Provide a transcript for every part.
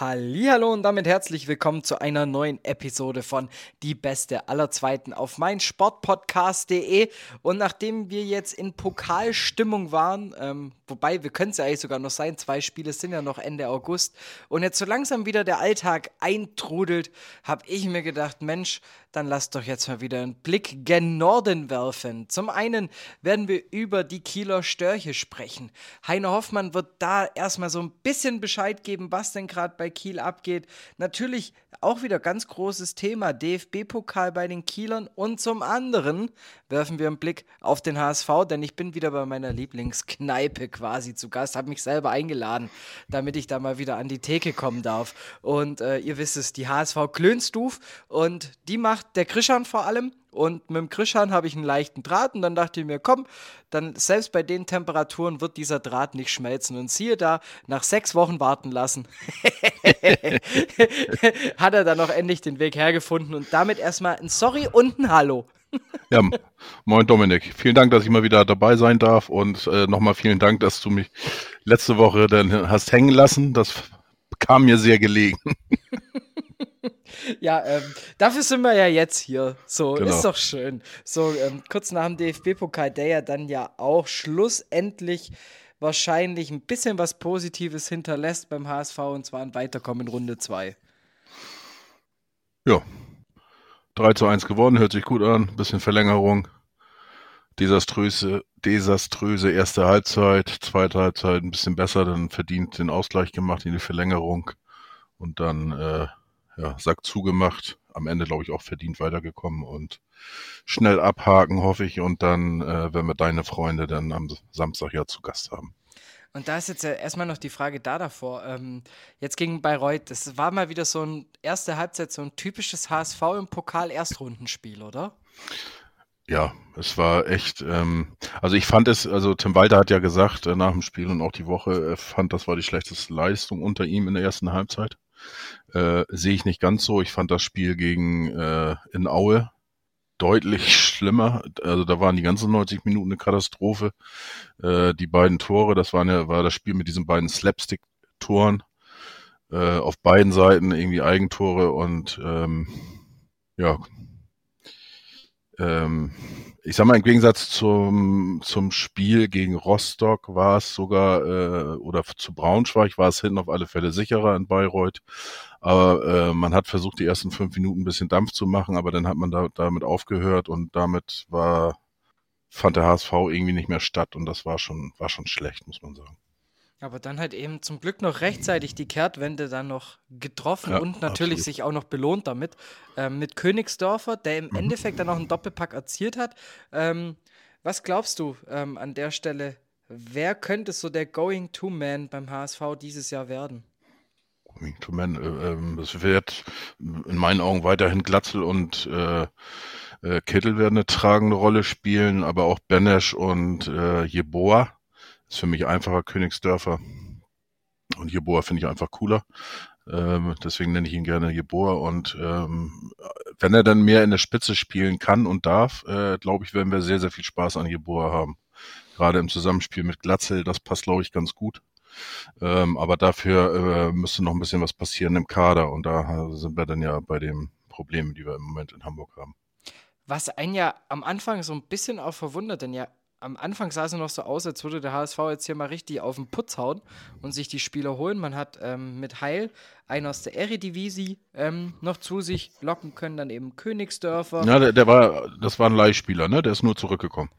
Hallo und damit herzlich willkommen zu einer neuen Episode von Die Beste aller Zweiten auf meinsportpodcast.de. Und nachdem wir jetzt in Pokalstimmung waren, ähm, wobei wir können es ja eigentlich sogar noch sein, zwei Spiele sind ja noch Ende August, und jetzt so langsam wieder der Alltag eintrudelt, habe ich mir gedacht, Mensch, dann lasst doch jetzt mal wieder einen Blick gen Norden werfen. Zum einen werden wir über die Kieler Störche sprechen. Heiner Hoffmann wird da erstmal so ein bisschen Bescheid geben, was denn gerade bei Kiel abgeht. Natürlich auch wieder ganz großes Thema, DFB-Pokal bei den Kielern. Und zum anderen werfen wir einen Blick auf den HSV, denn ich bin wieder bei meiner Lieblingskneipe quasi zu Gast, habe mich selber eingeladen, damit ich da mal wieder an die Theke kommen darf. Und äh, ihr wisst es, die HSV Klönstuf und die macht der Krischan vor allem. Und mit dem Krischan habe ich einen leichten Draht und dann dachte ich mir, komm, dann selbst bei den Temperaturen wird dieser Draht nicht schmelzen. Und siehe da, nach sechs Wochen warten lassen, hat er dann noch endlich den Weg hergefunden und damit erstmal ein Sorry und ein Hallo. Ja, moin Dominik. Vielen Dank, dass ich mal wieder dabei sein darf und äh, nochmal vielen Dank, dass du mich letzte Woche dann hast hängen lassen. Das kam mir sehr gelegen. ja, ähm, dafür sind wir ja jetzt hier. So, genau. ist doch schön. So, ähm, kurz nach dem DFB-Pokal, der ja dann ja auch schlussendlich wahrscheinlich ein bisschen was Positives hinterlässt beim HSV und zwar ein Weiterkommen in Runde 2. Ja. 3 zu 1 gewonnen, hört sich gut an. Bisschen Verlängerung. Desaströse, desaströse erste Halbzeit, zweite Halbzeit ein bisschen besser, dann verdient den Ausgleich gemacht in die Verlängerung und dann äh, ja, Sack zugemacht. Am Ende, glaube ich, auch verdient weitergekommen und schnell abhaken, hoffe ich. Und dann äh, werden wir deine Freunde dann am Samstag ja zu Gast haben. Und da ist jetzt ja erstmal noch die Frage da davor. Ähm, jetzt gegen Bayreuth, das war mal wieder so ein erste Halbzeit, so ein typisches HSV im Pokal-Erstrundenspiel, oder? Ja, es war echt, ähm, also ich fand es, also Tim Walter hat ja gesagt äh, nach dem Spiel und auch die Woche, er fand, das war die schlechteste Leistung unter ihm in der ersten Halbzeit. Äh, Sehe ich nicht ganz so. Ich fand das Spiel gegen äh, in Aue deutlich schlimmer. Also da waren die ganzen 90 Minuten eine Katastrophe. Äh, die beiden Tore, das waren ja, war das Spiel mit diesen beiden Slapstick-Toren. Äh, auf beiden Seiten irgendwie Eigentore und ähm, ja, ähm, ich sag mal, im Gegensatz zum, zum Spiel gegen Rostock war es sogar, äh, oder zu Braunschweig war es hinten auf alle Fälle sicherer in Bayreuth. Aber äh, man hat versucht, die ersten fünf Minuten ein bisschen Dampf zu machen, aber dann hat man da, damit aufgehört und damit war, fand der HSV irgendwie nicht mehr statt und das war schon, war schon schlecht, muss man sagen. Aber dann halt eben zum Glück noch rechtzeitig die Kehrtwende dann noch getroffen ja, und natürlich absolut. sich auch noch belohnt damit. Ähm, mit Königsdorfer, der im mhm. Endeffekt dann noch einen Doppelpack erzielt hat. Ähm, was glaubst du ähm, an der Stelle? Wer könnte so der Going-to-Man beim HSV dieses Jahr werden? Going-to-Man, äh, es wird in meinen Augen weiterhin Glatzel und äh, äh, Kittel werden eine tragende Rolle spielen, aber auch Benesch und äh, Jeboa ist für mich einfacher Königsdörfer. Und Jeboa finde ich einfach cooler. Ähm, deswegen nenne ich ihn gerne Jeboa. Und ähm, wenn er dann mehr in der Spitze spielen kann und darf, äh, glaube ich, werden wir sehr, sehr viel Spaß an Jeboa haben. Gerade im Zusammenspiel mit Glatzel, das passt, glaube ich, ganz gut. Ähm, aber dafür äh, müsste noch ein bisschen was passieren im Kader. Und da sind wir dann ja bei den Problemen, die wir im Moment in Hamburg haben. Was einen ja am Anfang so ein bisschen auch verwundert, denn ja am Anfang sah es noch so aus, als würde der HSV jetzt hier mal richtig auf den Putz hauen und sich die Spieler holen. Man hat ähm, mit Heil einen aus der Eredivisie ähm, noch zu sich locken können, dann eben Königsdörfer. Ja, der, der, war, das war ein Leihspieler, ne? Der ist nur zurückgekommen.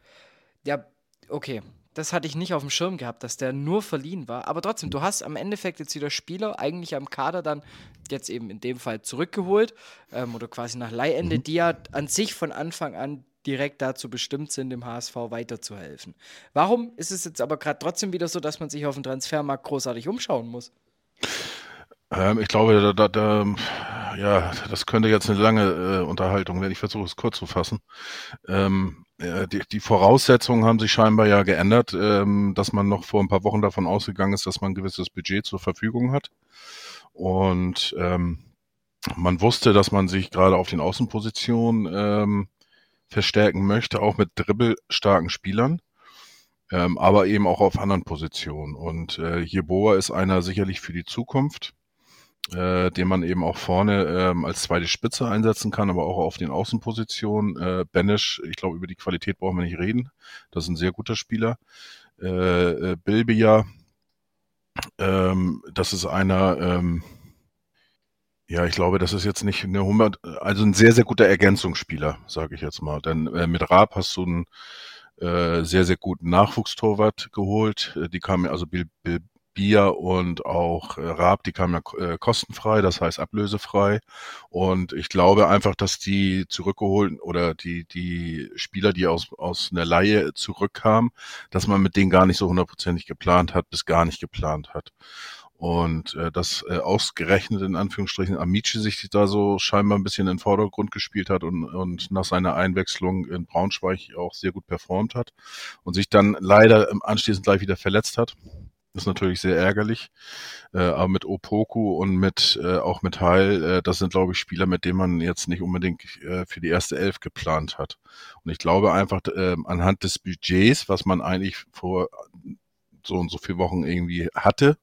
Ja, okay. Das hatte ich nicht auf dem Schirm gehabt, dass der nur verliehen war. Aber trotzdem, du hast am Endeffekt jetzt wieder Spieler eigentlich am Kader dann jetzt eben in dem Fall zurückgeholt ähm, oder quasi nach Leihende, mhm. die ja an sich von Anfang an direkt dazu bestimmt sind, dem HSV weiterzuhelfen. Warum ist es jetzt aber gerade trotzdem wieder so, dass man sich auf dem Transfermarkt großartig umschauen muss? Ähm, ich glaube, da, da, da, ja, das könnte jetzt eine lange äh, Unterhaltung werden. Ich versuche es kurz zu fassen. Ähm, äh, die, die, Voraussetzungen haben sich scheinbar ja geändert, ähm, dass man noch vor ein paar Wochen davon ausgegangen ist, dass man ein gewisses Budget zur Verfügung hat. Und ähm, man wusste, dass man sich gerade auf den Außenpositionen ähm, verstärken möchte, auch mit dribbelstarken Spielern, ähm, aber eben auch auf anderen Positionen. Und äh, Jeboa ist einer sicherlich für die Zukunft, äh, den man eben auch vorne ähm, als zweite Spitze einsetzen kann, aber auch auf den Außenpositionen. Äh, Benisch, ich glaube, über die Qualität brauchen wir nicht reden. Das ist ein sehr guter Spieler. Äh, äh, Bilbia, ähm, das ist einer, ähm, ja, ich glaube, das ist jetzt nicht eine 100, also ein sehr, sehr guter Ergänzungsspieler, sage ich jetzt mal. Denn äh, mit Raab hast du einen äh, sehr, sehr guten Nachwuchstorwart geholt. Äh, die kamen also Bil, Bil, Bia und auch äh, Raab, die kamen ja äh, kostenfrei, das heißt ablösefrei. Und ich glaube einfach, dass die zurückgeholt oder die, die Spieler, die aus, aus einer Laie zurückkamen, dass man mit denen gar nicht so hundertprozentig geplant hat, bis gar nicht geplant hat. Und äh, das äh, ausgerechnet in Anführungsstrichen Amici sich da so scheinbar ein bisschen in den Vordergrund gespielt hat und, und nach seiner Einwechslung in Braunschweig auch sehr gut performt hat und sich dann leider anschließend gleich wieder verletzt hat. Ist natürlich sehr ärgerlich. Äh, aber mit Opoku und mit äh, auch mit Heil, äh, das sind, glaube ich, Spieler, mit denen man jetzt nicht unbedingt äh, für die erste Elf geplant hat. Und ich glaube einfach, äh, anhand des Budgets, was man eigentlich vor so und so vier Wochen irgendwie hatte,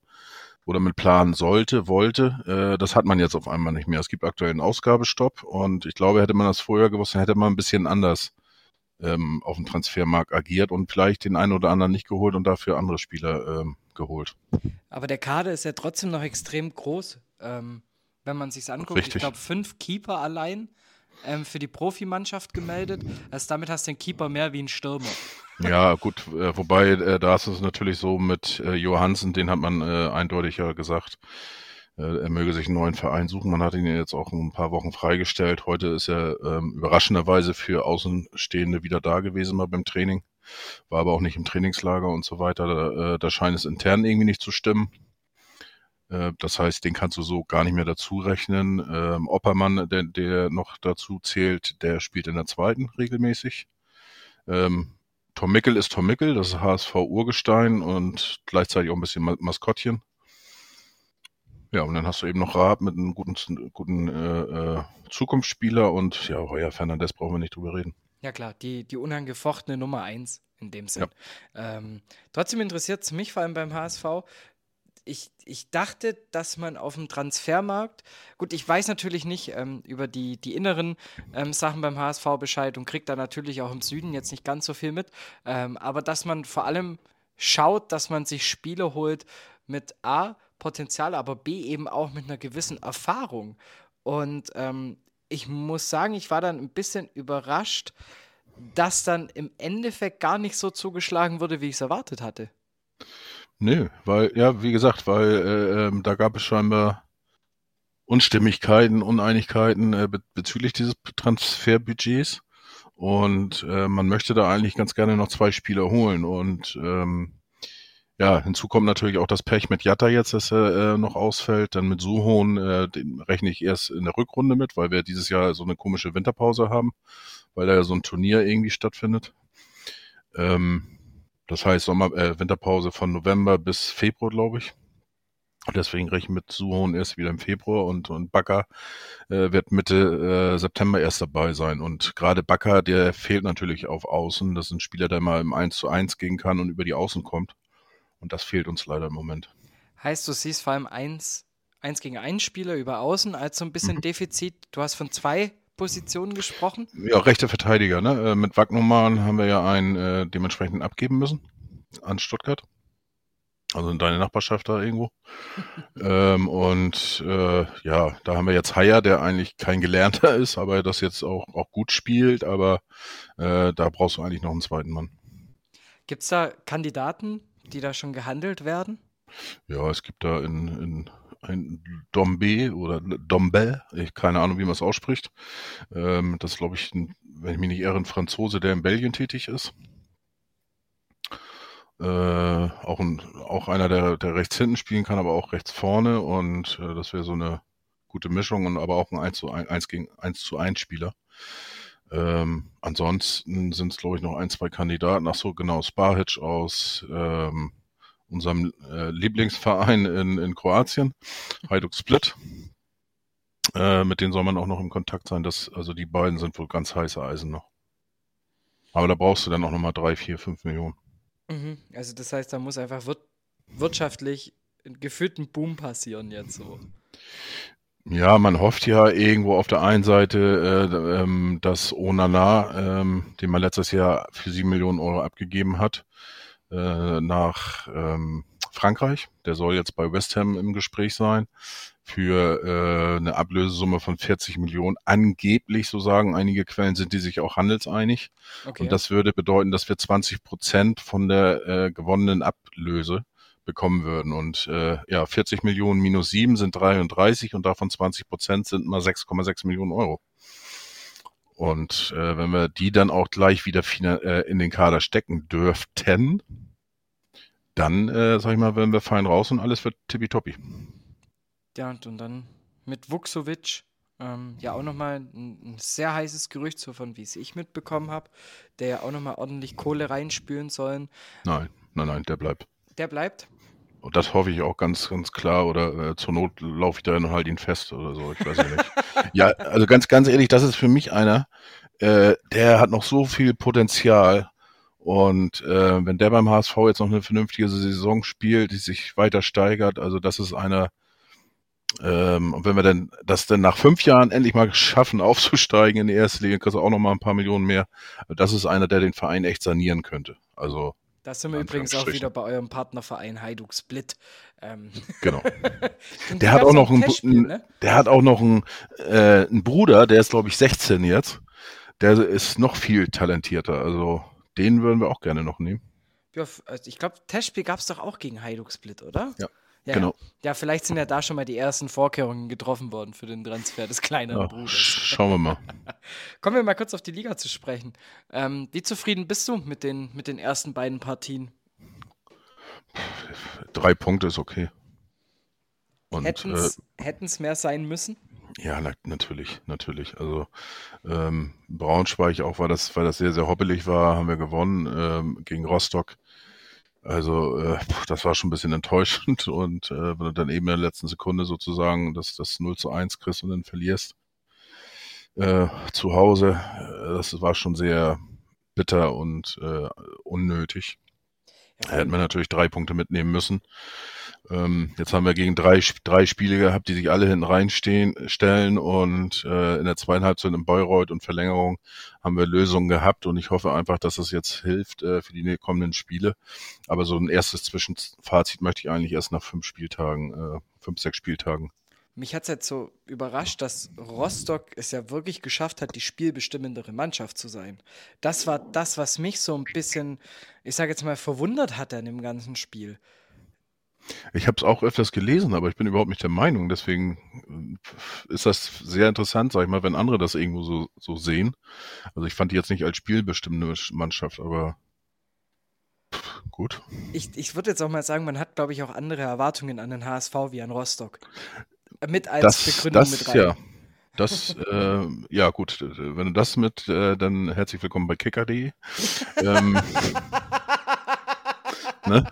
oder mit planen sollte, wollte, äh, das hat man jetzt auf einmal nicht mehr. Es gibt aktuell einen Ausgabestopp und ich glaube, hätte man das vorher gewusst, dann hätte man ein bisschen anders ähm, auf dem Transfermarkt agiert und vielleicht den einen oder anderen nicht geholt und dafür andere Spieler ähm, geholt. Aber der Kader ist ja trotzdem noch extrem groß, ähm, wenn man sich anguckt. Richtig. Ich glaube, fünf Keeper allein ähm, für die Profimannschaft gemeldet. Also damit hast du den Keeper mehr wie ein Stürmer. Ja, gut, äh, wobei äh, da ist es natürlich so mit äh, Johansen, den hat man äh, eindeutig ja gesagt, äh, er möge sich einen neuen Verein suchen. Man hat ihn jetzt auch ein paar Wochen freigestellt. Heute ist er ähm, überraschenderweise für Außenstehende wieder da gewesen mal beim Training, war aber auch nicht im Trainingslager und so weiter. Da, äh, da scheint es intern irgendwie nicht zu stimmen. Äh, das heißt, den kannst du so gar nicht mehr dazu rechnen. Ähm, Oppermann, der, der noch dazu zählt, der spielt in der zweiten regelmäßig. Ähm, Tom Mickel ist Tom Mickel, das ist HSV Urgestein und gleichzeitig auch ein bisschen Maskottchen. Ja, und dann hast du eben noch Raab mit einem guten, guten äh, äh, Zukunftsspieler und ja, Heuer Fernandes brauchen wir nicht drüber reden. Ja klar, die, die unangefochtene Nummer eins in dem Sinn. Ja. Ähm, trotzdem interessiert es mich vor allem beim HSV, ich, ich dachte, dass man auf dem Transfermarkt, gut, ich weiß natürlich nicht ähm, über die, die inneren ähm, Sachen beim HSV Bescheid und kriegt da natürlich auch im Süden jetzt nicht ganz so viel mit, ähm, aber dass man vor allem schaut, dass man sich Spiele holt mit A, Potenzial, aber B eben auch mit einer gewissen Erfahrung. Und ähm, ich muss sagen, ich war dann ein bisschen überrascht, dass dann im Endeffekt gar nicht so zugeschlagen wurde, wie ich es erwartet hatte. Nö, weil, ja, wie gesagt, weil äh, ähm, da gab es scheinbar Unstimmigkeiten, Uneinigkeiten äh, be bezüglich dieses Transferbudgets. Und äh, man möchte da eigentlich ganz gerne noch zwei Spieler holen. Und ähm, ja, hinzu kommt natürlich auch das Pech mit Jatta jetzt, dass er äh, noch ausfällt. Dann mit Suhon, äh, den rechne ich erst in der Rückrunde mit, weil wir dieses Jahr so eine komische Winterpause haben, weil da ja so ein Turnier irgendwie stattfindet. Ähm, das heißt Sommer, äh, Winterpause von November bis Februar, glaube ich. Deswegen rechne ich mit Suhon erst wieder im Februar und, und Bakker äh, wird Mitte äh, September erst dabei sein. Und gerade Bakker, der fehlt natürlich auf Außen. Das ist ein Spieler, der mal im 1 zu 1 gehen kann und über die Außen kommt. Und das fehlt uns leider im Moment. Heißt, du siehst vor allem 1, 1 gegen 1 Spieler über Außen als so ein bisschen mhm. Defizit. Du hast von zwei Position gesprochen? Ja, rechte Verteidiger. Ne? Äh, mit Wagnumann haben wir ja einen äh, dementsprechend abgeben müssen an Stuttgart. Also in deine Nachbarschaft da irgendwo. ähm, und äh, ja, da haben wir jetzt Haier, der eigentlich kein Gelernter ist, aber das jetzt auch, auch gut spielt. Aber äh, da brauchst du eigentlich noch einen zweiten Mann. Gibt es da Kandidaten, die da schon gehandelt werden? Ja, es gibt da in, in ein Dombe oder Dombe, ich keine Ahnung, wie man es ausspricht. Ähm, das glaube ich, ein, wenn ich mich nicht irre, ein Franzose, der in Belgien tätig ist. Äh, auch, ein, auch einer, der, der rechts hinten spielen kann, aber auch rechts vorne und äh, das wäre so eine gute Mischung und aber auch ein 1 zu 1, 1 gegen 1 zu 1 Spieler. Ähm, ansonsten sind es, glaube ich, noch ein, zwei Kandidaten. Ach so, genau, Sparhitch aus, ähm, unserem äh, Lieblingsverein in, in Kroatien, Hajduk Split. Äh, mit denen soll man auch noch im Kontakt sein. Das, also die beiden sind wohl ganz heiße Eisen noch. Aber da brauchst du dann auch nochmal drei, vier, fünf Millionen. Mhm. Also das heißt, da muss einfach wir wirtschaftlich gefühlt ein Boom passieren jetzt so. Ja, man hofft ja irgendwo auf der einen Seite, äh, ähm, dass Onana, ähm, den man letztes Jahr für sieben Millionen Euro abgegeben hat, äh, nach ähm, Frankreich. Der soll jetzt bei West Ham im Gespräch sein für äh, eine Ablösesumme von 40 Millionen. Angeblich, so sagen einige Quellen, sind die sich auch handelseinig. Okay. Und das würde bedeuten, dass wir 20 Prozent von der äh, gewonnenen Ablöse bekommen würden. Und äh, ja, 40 Millionen minus 7 sind 33 und davon 20 Prozent sind mal 6,6 Millionen Euro. Und äh, wenn wir die dann auch gleich wieder äh, in den Kader stecken dürften, dann, äh, sag ich mal, werden wir fein raus und alles wird tippitoppi. Ja, und dann mit Vuxovic, ähm, ja auch nochmal ein, ein sehr heißes Gerücht, so von wie es ich mitbekommen habe, der ja auch nochmal ordentlich Kohle reinspülen sollen. Nein, nein, nein, der bleibt. Der bleibt? Und das hoffe ich auch ganz, ganz klar. Oder äh, zur Not laufe ich da und halte ihn fest oder so. Ich weiß ja nicht. ja, also ganz, ganz ehrlich, das ist für mich einer, äh, der hat noch so viel Potenzial. Und äh, wenn der beim HSV jetzt noch eine vernünftige Saison spielt, die sich weiter steigert, also das ist einer, ähm, und wenn wir denn das denn nach fünf Jahren endlich mal schaffen, aufzusteigen in die erste Liga, kriegst du auch noch mal ein paar Millionen mehr. Das ist einer, der den Verein echt sanieren könnte. Also da sind wir übrigens auch wieder bei eurem Partnerverein Hajduk Split. Ähm. Genau. der hat auch noch einen, ne? der hat auch noch einen, äh, Bruder, der ist glaube ich 16 jetzt. Der ist noch viel talentierter. Also den würden wir auch gerne noch nehmen. Ja, also ich glaube, Testspiel gab es doch auch gegen Hajduk Split, oder? Ja. Ja, genau. Ja, vielleicht sind ja da schon mal die ersten Vorkehrungen getroffen worden für den Transfer des kleineren ja, Bruders. Schauen wir mal. Kommen wir mal kurz auf die Liga zu sprechen. Ähm, wie zufrieden bist du mit den, mit den ersten beiden Partien? Drei Punkte ist okay. Hätten es äh, mehr sein müssen? Ja, na, natürlich, natürlich. Also ähm, Braunschweig auch, weil das, weil das sehr, sehr hoppelig war, haben wir gewonnen ähm, gegen Rostock. Also äh, das war schon ein bisschen enttäuschend und äh, wenn du dann eben in der letzten Sekunde sozusagen das, das 0 zu 1 kriegst und dann verlierst äh, zu Hause, äh, das war schon sehr bitter und äh, unnötig. Ja, hätten wir natürlich drei Punkte mitnehmen müssen. Ähm, jetzt haben wir gegen drei, drei Spiele gehabt, die sich alle hinten reinstehen, stellen und äh, in der zweiten Halbzeit in Bayreuth und Verlängerung haben wir Lösungen gehabt und ich hoffe einfach, dass das jetzt hilft äh, für die kommenden Spiele. Aber so ein erstes Zwischenfazit möchte ich eigentlich erst nach fünf Spieltagen, äh, fünf, sechs Spieltagen. Mich hat es jetzt so überrascht, dass Rostock es ja wirklich geschafft hat, die spielbestimmendere Mannschaft zu sein. Das war das, was mich so ein bisschen, ich sage jetzt mal, verwundert hat an dem ganzen Spiel. Ich habe es auch öfters gelesen, aber ich bin überhaupt nicht der Meinung. Deswegen äh, ist das sehr interessant, sag ich mal, wenn andere das irgendwo so, so sehen. Also ich fand die jetzt nicht als spielbestimmende Mannschaft, aber gut. Ich, ich würde jetzt auch mal sagen, man hat, glaube ich, auch andere Erwartungen an den HSV wie an Rostock. Mit als das, Begründung das, mit rein. Ja. Das, äh, ja gut, wenn du das mit, äh, dann herzlich willkommen bei kicker.de. ähm, ne?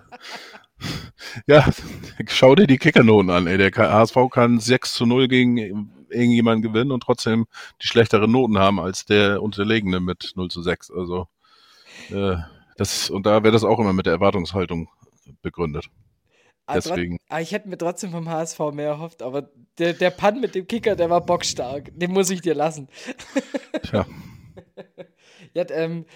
Ja, schau dir die Kickernoten an, ey. Der HSV kann 6 zu 0 gegen irgendjemanden gewinnen und trotzdem die schlechteren Noten haben als der Unterlegene mit 0 zu 6. Also, äh, das, und da wäre das auch immer mit der Erwartungshaltung begründet. Also, Deswegen. Ah, ich hätte mir trotzdem vom HSV mehr erhofft, aber der, der Pann mit dem Kicker, der war bockstark. Den muss ich dir lassen. Tja. ja, ähm,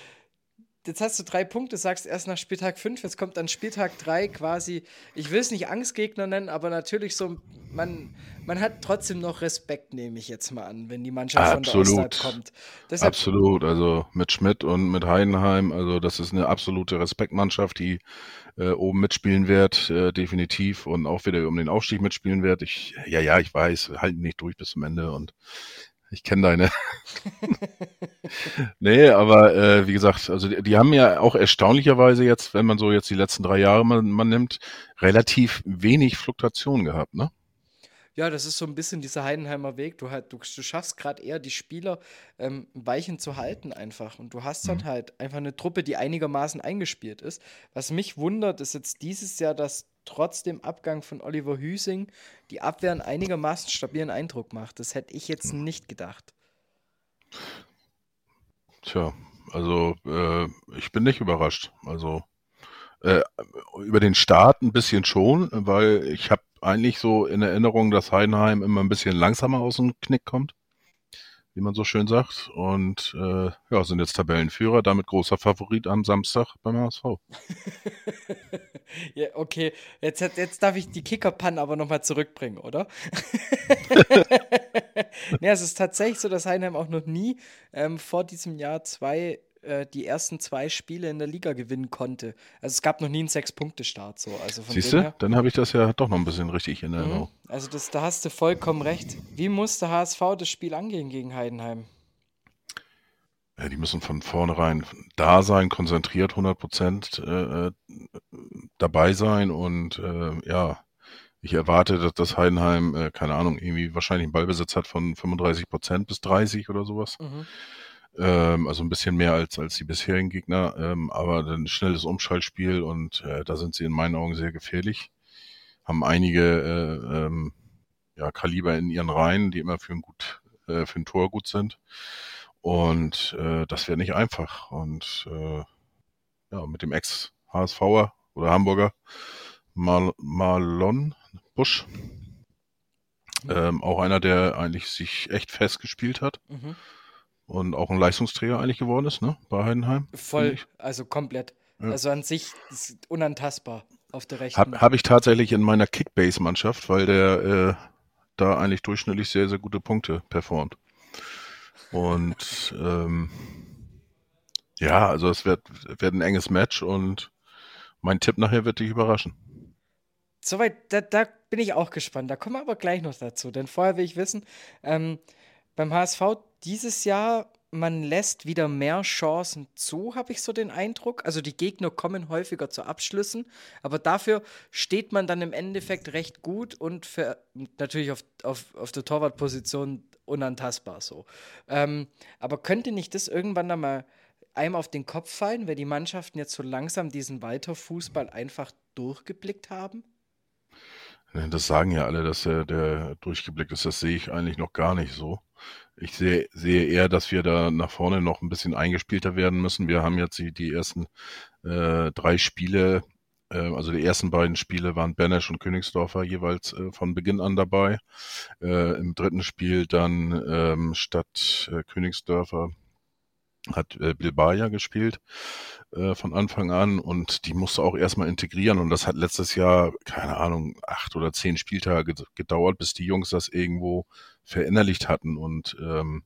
jetzt hast du drei Punkte, sagst erst nach Spieltag 5, jetzt kommt dann Spieltag 3 quasi, ich will es nicht Angstgegner nennen, aber natürlich so, man, man hat trotzdem noch Respekt, nehme ich jetzt mal an, wenn die Mannschaft Absolut. von der kommt. Deshalb, Absolut, also mit Schmidt und mit Heidenheim, also das ist eine absolute Respektmannschaft, die äh, oben mitspielen wird, äh, definitiv und auch wieder um den Aufstieg mitspielen wird. Ich, ja, ja, ich weiß, halten nicht durch bis zum Ende und ich kenne deine. nee, aber äh, wie gesagt, also die, die, haben ja auch erstaunlicherweise jetzt, wenn man so jetzt die letzten drei Jahre man, man nimmt, relativ wenig Fluktuation gehabt, ne? Ja, das ist so ein bisschen dieser Heidenheimer Weg. Du, halt, du, du schaffst gerade eher die Spieler ähm, Weichen zu halten einfach. Und du hast dann mhm. halt einfach eine Truppe, die einigermaßen eingespielt ist. Was mich wundert, ist jetzt dieses Jahr, dass trotz dem Abgang von Oliver Hüsing die Abwehr einen einigermaßen stabilen Eindruck macht. Das hätte ich jetzt nicht gedacht. Tja, also äh, ich bin nicht überrascht. Also äh, über den Start ein bisschen schon, weil ich habe eigentlich so in Erinnerung, dass Heidenheim immer ein bisschen langsamer aus dem Knick kommt, wie man so schön sagt. Und äh, ja, sind jetzt Tabellenführer, damit großer Favorit am Samstag beim HSV. ja, okay, jetzt, jetzt darf ich die Kicker-Pan aber nochmal zurückbringen, oder? ja, es ist tatsächlich so, dass Heidenheim auch noch nie ähm, vor diesem Jahr zwei äh, die ersten zwei Spiele in der Liga gewinnen konnte. Also es gab noch nie einen Sechs-Punkte-Start. So. Also Siehst du, dann habe ich das ja doch noch ein bisschen richtig in Erinnerung. Mhm. Also das, da hast du vollkommen recht. Wie muss der HSV das Spiel angehen gegen Heidenheim? Ja, die müssen von vornherein da sein, konzentriert, 100 Prozent äh, äh, dabei sein und äh, ja, ich erwarte, dass das Heidenheim, äh, keine Ahnung, irgendwie wahrscheinlich einen Ballbesitz hat von 35 Prozent bis 30 oder sowas. Mhm. Ähm, also ein bisschen mehr als, als die bisherigen Gegner, ähm, aber ein schnelles Umschaltspiel und äh, da sind sie in meinen Augen sehr gefährlich. Haben einige äh, ähm, ja, Kaliber in ihren Reihen, die immer für ein, gut, äh, für ein Tor gut sind. Und äh, das wäre nicht einfach. Und äh, ja, mit dem Ex-HSVer oder Hamburger Mal Marlon Busch, ähm, auch einer, der eigentlich sich echt festgespielt hat. Mhm und auch ein Leistungsträger eigentlich geworden ist, ne? Bei Heidenheim. Voll, also komplett. Ja. Also an sich ist unantastbar auf der rechten. Habe hab ich tatsächlich in meiner Kickbase-Mannschaft, weil der äh, da eigentlich durchschnittlich sehr, sehr gute Punkte performt. Und ähm, ja, also es wird, wird ein enges Match und mein Tipp nachher wird dich überraschen. Soweit, da, da bin ich auch gespannt. Da kommen wir aber gleich noch dazu, denn vorher will ich wissen, ähm, beim HSV dieses Jahr, man lässt wieder mehr Chancen zu, habe ich so den Eindruck. Also die Gegner kommen häufiger zu Abschlüssen, aber dafür steht man dann im Endeffekt recht gut und für, natürlich auf, auf, auf der Torwartposition unantastbar so. Ähm, aber könnte nicht das irgendwann dann mal einem auf den Kopf fallen, weil die Mannschaften jetzt so langsam diesen Weiterfußball einfach durchgeblickt haben? Das sagen ja alle, dass der, der durchgeblickt ist. Das sehe ich eigentlich noch gar nicht so. Ich sehe, sehe eher, dass wir da nach vorne noch ein bisschen eingespielter werden müssen. Wir haben jetzt die, die ersten äh, drei Spiele, äh, also die ersten beiden Spiele waren Benesch und Königsdorfer jeweils äh, von Beginn an dabei. Äh, Im dritten Spiel dann ähm, statt äh, Königsdörfer hat äh, Bilbaya gespielt äh, von Anfang an und die musste auch erstmal integrieren und das hat letztes Jahr, keine Ahnung, acht oder zehn Spieltage gedauert, bis die Jungs das irgendwo verinnerlicht hatten und ähm,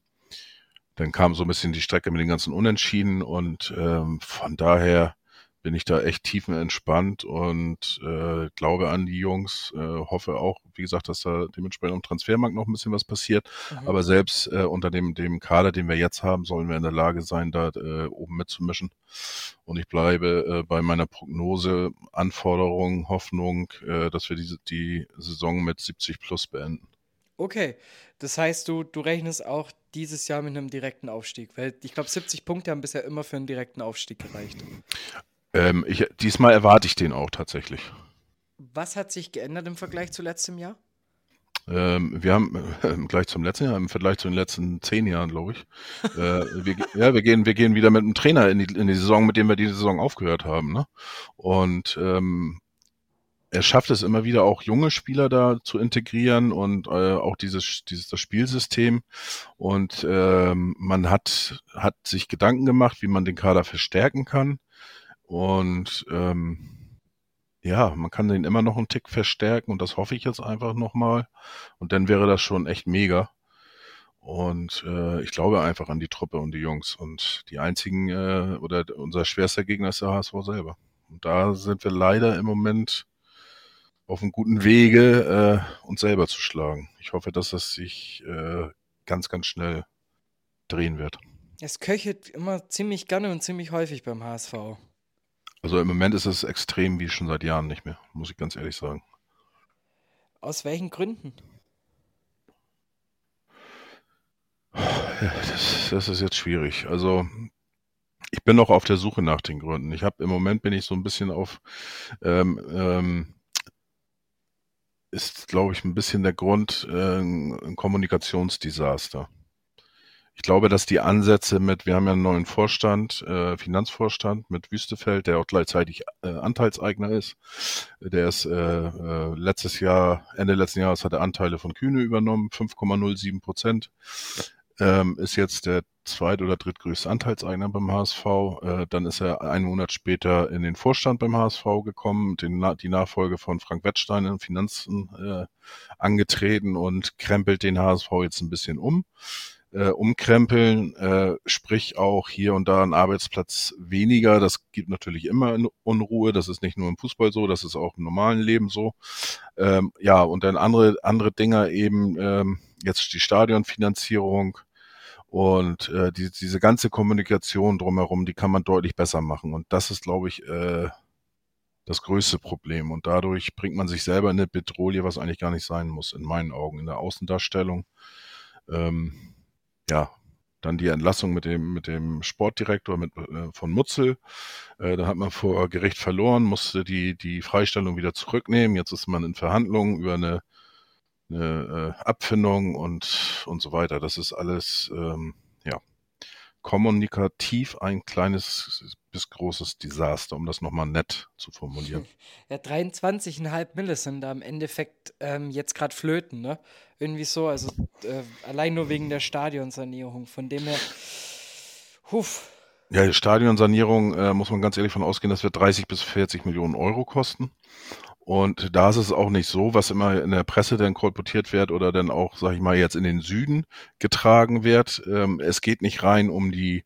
dann kam so ein bisschen die Strecke mit den ganzen Unentschieden und ähm, von daher bin ich da echt tiefenentspannt und äh, glaube an die Jungs, äh, hoffe auch, wie gesagt, dass da dementsprechend am Transfermarkt noch ein bisschen was passiert. Mhm. Aber selbst äh, unter dem, dem Kader, den wir jetzt haben, sollen wir in der Lage sein, da äh, oben mitzumischen. Und ich bleibe äh, bei meiner Prognose, Anforderung, Hoffnung, äh, dass wir diese, die Saison mit 70 plus beenden. Okay, das heißt, du, du rechnest auch dieses Jahr mit einem direkten Aufstieg, weil ich glaube, 70 Punkte haben bisher immer für einen direkten Aufstieg gereicht. Ähm, ich, diesmal erwarte ich den auch tatsächlich. Was hat sich geändert im Vergleich zu letztem Jahr? Ähm, wir haben äh, im Vergleich zum letzten Jahr, im Vergleich zu den letzten zehn Jahren, glaube ich. äh, wir, ja, wir gehen, wir gehen wieder mit einem Trainer in die, in die Saison, mit dem wir die Saison aufgehört haben. Ne? Und ähm, er schafft es immer wieder auch junge Spieler da zu integrieren und äh, auch dieses, dieses das Spielsystem. Und ähm, man hat, hat sich Gedanken gemacht, wie man den Kader verstärken kann. Und ähm, ja, man kann den immer noch einen Tick verstärken und das hoffe ich jetzt einfach nochmal. Und dann wäre das schon echt mega. Und äh, ich glaube einfach an die Truppe und die Jungs. Und die einzigen äh, oder unser schwerster Gegner ist der HSV selber. Und da sind wir leider im Moment auf einem guten Wege, äh, uns selber zu schlagen. Ich hoffe, dass das sich äh, ganz, ganz schnell drehen wird. Es köchelt immer ziemlich gerne und ziemlich häufig beim HSV. Also im Moment ist es extrem wie schon seit Jahren nicht mehr, muss ich ganz ehrlich sagen. Aus welchen Gründen? Ja, das, das ist jetzt schwierig. Also ich bin noch auf der Suche nach den Gründen. Ich habe im Moment bin ich so ein bisschen auf ähm, ähm, ist, glaube ich, ein bisschen der Grund äh, ein Kommunikationsdesaster. Ich glaube, dass die Ansätze mit, wir haben ja einen neuen Vorstand, äh, Finanzvorstand mit Wüstefeld, der auch gleichzeitig äh, Anteilseigner ist. Der ist äh, äh, letztes Jahr, Ende letzten Jahres hat er Anteile von Kühne übernommen, 5,07 Prozent ähm, ist jetzt der zweit- oder drittgrößte Anteilseigner beim HSV. Äh, dann ist er einen Monat später in den Vorstand beim HSV gekommen, den, die Nachfolge von Frank Wettstein in Finanzen äh, angetreten und krempelt den HSV jetzt ein bisschen um. Äh, umkrempeln, äh, sprich auch hier und da ein Arbeitsplatz weniger. Das gibt natürlich immer Unruhe. Das ist nicht nur im Fußball so, das ist auch im normalen Leben so. Ähm, ja, und dann andere, andere Dinger eben, ähm, jetzt die Stadionfinanzierung, und äh, die, diese ganze Kommunikation drumherum, die kann man deutlich besser machen. Und das ist, glaube ich, äh, das größte Problem. Und dadurch bringt man sich selber in eine Bedrohung, was eigentlich gar nicht sein muss, in meinen Augen, in der Außendarstellung. Ähm, ja, dann die Entlassung mit dem, mit dem Sportdirektor mit, äh, von Mutzel. Äh, da hat man vor Gericht verloren, musste die, die Freistellung wieder zurücknehmen. Jetzt ist man in Verhandlungen über eine eine äh, Abfindung und, und so weiter. Das ist alles, ähm, kommunikativ ein kleines bis großes Desaster, um das nochmal nett zu formulieren. Ja, 23,5 Mille sind da im Endeffekt ähm, jetzt gerade flöten, ne? Irgendwie so, also äh, allein nur wegen der Stadionsanierung. Von dem her, huf. Ja, die Stadionsanierung äh, muss man ganz ehrlich von ausgehen, das wird 30 bis 40 Millionen Euro kosten. Und da ist es auch nicht so, was immer in der Presse dann kolportiert wird oder dann auch, sag ich mal, jetzt in den Süden getragen wird. Ähm, es geht nicht rein um die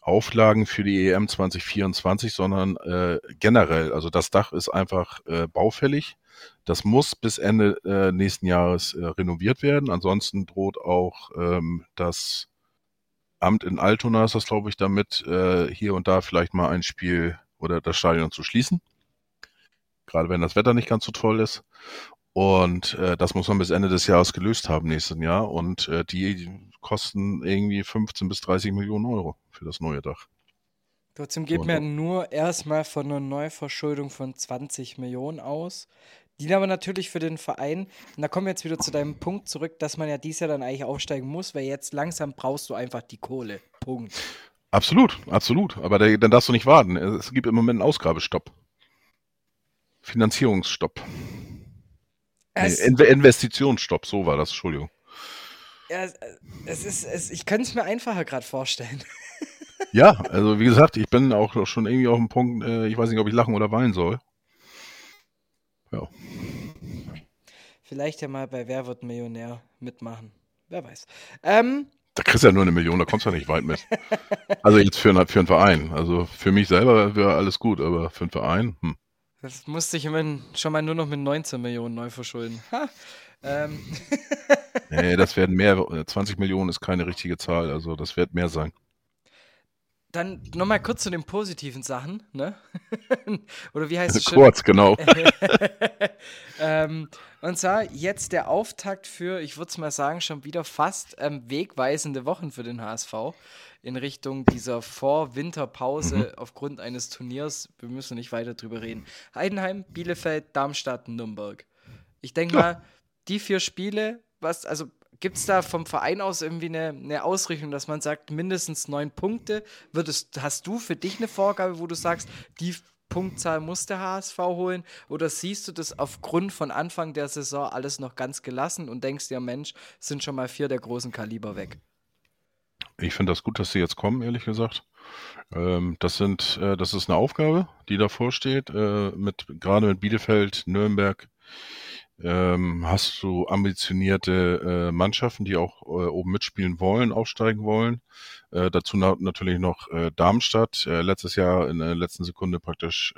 Auflagen für die EM 2024, sondern äh, generell. Also das Dach ist einfach äh, baufällig. Das muss bis Ende äh, nächsten Jahres äh, renoviert werden. Ansonsten droht auch ähm, das Amt in Altona, ist das glaube ich, damit äh, hier und da vielleicht mal ein Spiel oder das Stadion zu schließen gerade wenn das Wetter nicht ganz so toll ist. Und äh, das muss man bis Ende des Jahres gelöst haben nächsten Jahr. Und äh, die kosten irgendwie 15 bis 30 Millionen Euro für das neue Dach. Trotzdem geht man nur erstmal von einer Neuverschuldung von 20 Millionen aus. Die aber natürlich für den Verein, und da kommen wir jetzt wieder zu deinem Punkt zurück, dass man ja dies Jahr dann eigentlich aufsteigen muss, weil jetzt langsam brauchst du einfach die Kohle. Punkt. Absolut, absolut. Aber der, dann darfst du nicht warten. Es gibt im Moment einen Ausgabestopp. Finanzierungsstopp. Nee, Investitionsstopp, so war das, Entschuldigung. Ja, es ist, es, ich könnte es mir einfacher gerade vorstellen. ja, also wie gesagt, ich bin auch schon irgendwie auf dem Punkt, äh, ich weiß nicht, ob ich lachen oder weinen soll. Ja. Vielleicht ja mal bei Wer wird Millionär mitmachen. Wer weiß. Ähm, da kriegst du ja nur eine Million, da kommst du ja nicht weit mit. Also jetzt für, für einen Verein. Also für mich selber wäre alles gut, aber für einen Verein, hm. Das musste ich immerhin schon mal nur noch mit 19 Millionen neu verschulden. Ha. Ähm. nee, das werden mehr. 20 Millionen ist keine richtige Zahl, also das wird mehr sein. Dann nochmal kurz zu den positiven Sachen, ne? Oder wie heißt es? Kurz, genau. ähm, und zwar jetzt der Auftakt für, ich würde es mal sagen, schon wieder fast ähm, wegweisende Wochen für den HSV in Richtung dieser Vor-Winterpause mhm. aufgrund eines Turniers. Wir müssen nicht weiter drüber reden. Heidenheim, Bielefeld, Darmstadt, Nürnberg. Ich denke ja. mal, die vier Spiele, was, also gibt es da vom Verein aus irgendwie eine, eine, Ausrichtung, dass man sagt, mindestens neun Punkte? Würdest, hast du für dich eine Vorgabe, wo du sagst, die Punktzahl muss der HSV holen? Oder siehst du das aufgrund von Anfang der Saison alles noch ganz gelassen und denkst dir, Mensch, sind schon mal vier der großen Kaliber weg? Ich finde das gut, dass sie jetzt kommen, ehrlich gesagt. Ähm, das sind, äh, das ist eine Aufgabe, die davor steht. Äh, mit, gerade mit Bielefeld, Nürnberg, ähm, hast du ambitionierte äh, Mannschaften, die auch äh, oben mitspielen wollen, aufsteigen wollen. Äh, dazu na natürlich noch äh, Darmstadt, letztes Jahr in der letzten Sekunde praktisch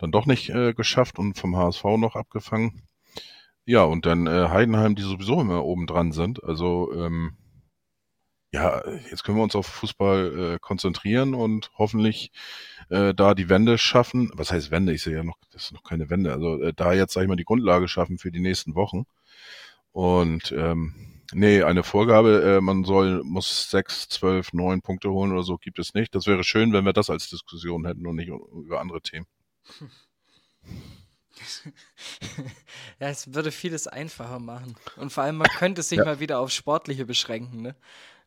dann doch nicht geschafft und vom HSV noch abgefangen. Ja, und dann Heidenheim, die sowieso immer oben dran sind. Also ähm, ja, jetzt können wir uns auf Fußball äh, konzentrieren und hoffentlich äh, da die Wende schaffen. Was heißt Wende? Ich sehe ja noch, das ist noch keine Wende. Also äh, da jetzt, sag ich mal, die Grundlage schaffen für die nächsten Wochen. Und ähm, Nee, eine Vorgabe, äh, man soll, muss sechs, zwölf, neun Punkte holen oder so, gibt es nicht. Das wäre schön, wenn wir das als Diskussion hätten und nicht über andere Themen. ja, es würde vieles einfacher machen. Und vor allem, man könnte sich ja. mal wieder auf Sportliche beschränken. Ne?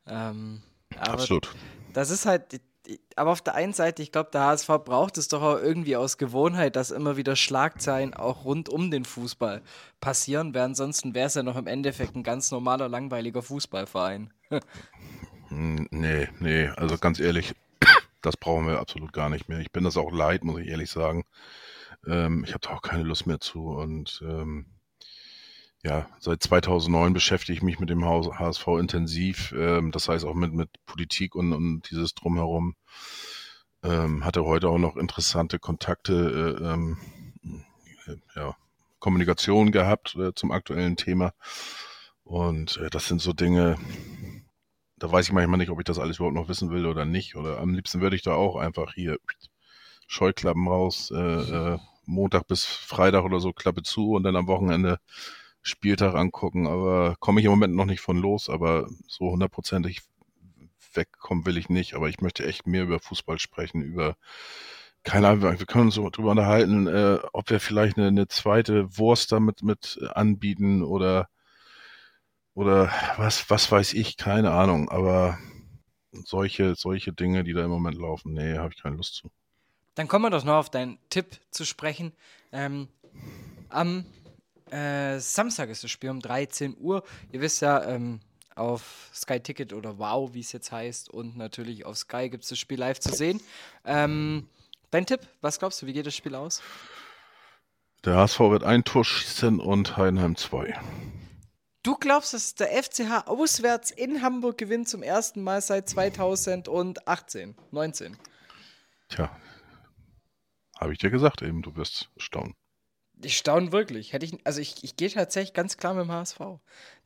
Ähm, Absolut. Das ist halt, aber auf der einen Seite, ich glaube, der HSV braucht es doch auch irgendwie aus Gewohnheit, dass immer wieder Schlagzeilen auch rund um den Fußball passieren, weil ansonsten wäre es ja noch im Endeffekt ein ganz normaler, langweiliger Fußballverein. Hm, nee, nee, also ganz ehrlich, das brauchen wir absolut gar nicht mehr. Ich bin das auch leid, muss ich ehrlich sagen. Ähm, ich habe da auch keine Lust mehr zu und ähm, ja, seit 2009 beschäftige ich mich mit dem HSV intensiv, ähm, das heißt auch mit, mit Politik und, und dieses Drumherum. Ähm, hatte heute auch noch interessante Kontakte, äh, ähm, äh, ja, Kommunikation gehabt äh, zum aktuellen Thema. Und äh, das sind so Dinge, da weiß ich manchmal nicht, ob ich das alles überhaupt noch wissen will oder nicht. Oder am liebsten würde ich da auch einfach hier Scheuklappen raus, äh, Montag bis Freitag oder so Klappe zu und dann am Wochenende Spieltag angucken, aber komme ich im Moment noch nicht von los, aber so hundertprozentig wegkommen will ich nicht, aber ich möchte echt mehr über Fußball sprechen, über keine Ahnung, wir können uns so drüber unterhalten, äh, ob wir vielleicht eine, eine zweite Wurst damit mit anbieten oder oder was, was weiß ich, keine Ahnung, aber solche, solche Dinge, die da im Moment laufen, nee, habe ich keine Lust zu. Dann kommen wir doch noch auf deinen Tipp zu sprechen. Ähm, am äh, Samstag ist das Spiel um 13 Uhr. Ihr wisst ja, ähm, auf Sky Ticket oder Wow, wie es jetzt heißt, und natürlich auf Sky gibt es das Spiel live zu sehen. Ähm, dein Tipp, was glaubst du, wie geht das Spiel aus? Der HSV wird ein Tor schießen und Heidenheim zwei. Du glaubst, dass der FCH auswärts in Hamburg gewinnt zum ersten Mal seit 2018, 19? Tja, habe ich dir gesagt eben, du wirst staunen. Ich staune wirklich. Hätte ich, also ich, ich gehe tatsächlich ganz klar mit dem HSV.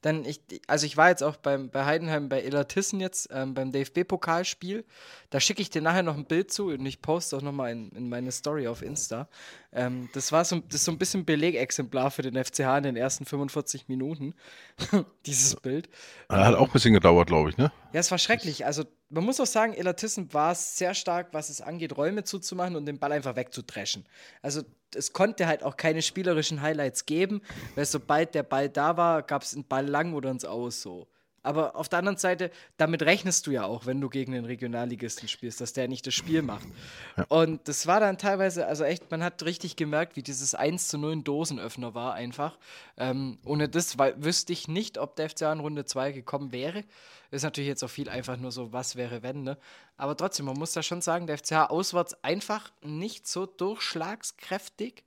Dann ich, also ich war jetzt auch beim, bei Heidenheim bei Illertissen jetzt ähm, beim DFB-Pokalspiel. Da schicke ich dir nachher noch ein Bild zu und ich poste auch nochmal in, in meine Story auf Insta. Ähm, das war so, das so ein bisschen Belegexemplar für den FCH in den ersten 45 Minuten. Dieses Bild. Hat auch ein bisschen gedauert, glaube ich, ne? Ja, es war schrecklich. Also man muss auch sagen, Illertissen war sehr stark, was es angeht, Räume zuzumachen und den Ball einfach wegzudreschen. Also es konnte halt auch keine spielerischen Highlights geben, weil sobald der Ball da war, gab es einen Ball lang oder ins Aus so. Aber auf der anderen Seite, damit rechnest du ja auch, wenn du gegen den Regionalligisten spielst, dass der nicht das Spiel macht. Ja. Und das war dann teilweise, also echt, man hat richtig gemerkt, wie dieses 1 zu 0 ein Dosenöffner war einfach. Ähm, ohne das weil, wüsste ich nicht, ob der FCA in Runde 2 gekommen wäre. Ist natürlich jetzt auch viel einfach nur so, was wäre wenn, ne? Aber trotzdem, man muss da schon sagen, der FCA auswärts einfach nicht so durchschlagskräftig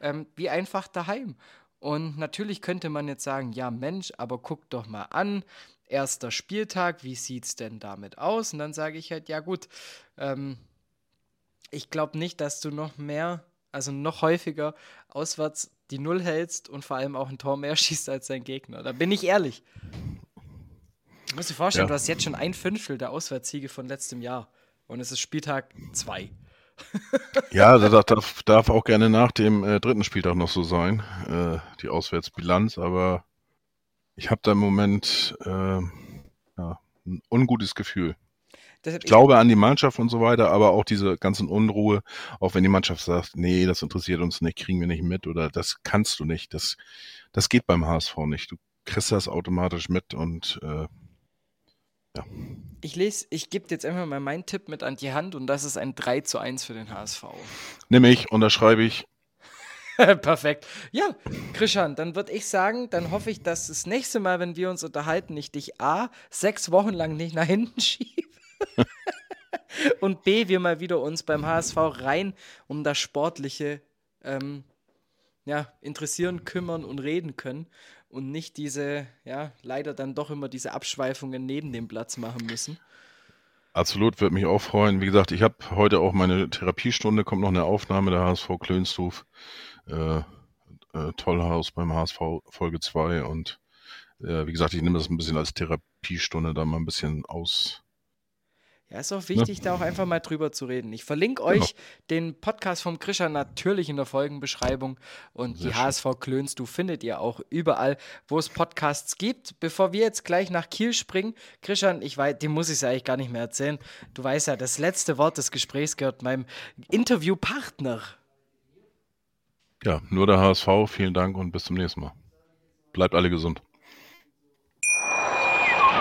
ähm, wie einfach daheim. Und natürlich könnte man jetzt sagen, ja Mensch, aber guck doch mal an, erster Spieltag, wie sieht es denn damit aus? Und dann sage ich halt, ja gut, ähm, ich glaube nicht, dass du noch mehr, also noch häufiger auswärts die Null hältst und vor allem auch ein Tor mehr schießt als dein Gegner. Da bin ich ehrlich. Du musst dir vorstellen, ja. du hast jetzt schon ein Fünftel der Auswärtssiege von letztem Jahr. Und es ist Spieltag zwei. ja, das darf, darf, auch gerne nach dem äh, dritten Spieltag noch so sein, äh, die Auswärtsbilanz, aber ich habe da im Moment äh, ja, ein ungutes Gefühl. ich glaube an die Mannschaft und so weiter, aber auch diese ganzen Unruhe, auch wenn die Mannschaft sagt, nee, das interessiert uns nicht, kriegen wir nicht mit oder das kannst du nicht, das, das geht beim HSV nicht. Du kriegst das automatisch mit und äh, ja. Ich lese, ich gebe jetzt einfach mal meinen Tipp mit an die Hand und das ist ein 3 zu 1 für den HSV. Nimm ich, unterschreibe ich. Perfekt. Ja, Christian, dann würde ich sagen, dann hoffe ich, dass das nächste Mal, wenn wir uns unterhalten, ich dich A, sechs Wochen lang nicht nach hinten schiebe. und B, wir mal wieder uns beim HSV rein um das Sportliche ähm, ja, interessieren, kümmern und reden können und nicht diese, ja, leider dann doch immer diese Abschweifungen neben dem Platz machen müssen. Absolut, würde mich auch freuen. Wie gesagt, ich habe heute auch meine Therapiestunde, kommt noch eine Aufnahme der HSV Klönstuf. Äh, äh, Tollhaus beim HSV Folge 2 und äh, wie gesagt, ich nehme das ein bisschen als Therapiestunde, da mal ein bisschen aus, Ja, ist auch wichtig, ne? da auch einfach mal drüber zu reden. Ich verlinke genau. euch den Podcast vom Krischer natürlich in der Folgenbeschreibung und Sehr die schön. HSV Klöns, du findet ihr auch überall, wo es Podcasts gibt. Bevor wir jetzt gleich nach Kiel springen, Krischer, ich weiß, dem muss ich es eigentlich gar nicht mehr erzählen. Du weißt ja, das letzte Wort des Gesprächs gehört meinem Interviewpartner. Ja, nur der HSV. Vielen Dank und bis zum nächsten Mal. Bleibt alle gesund.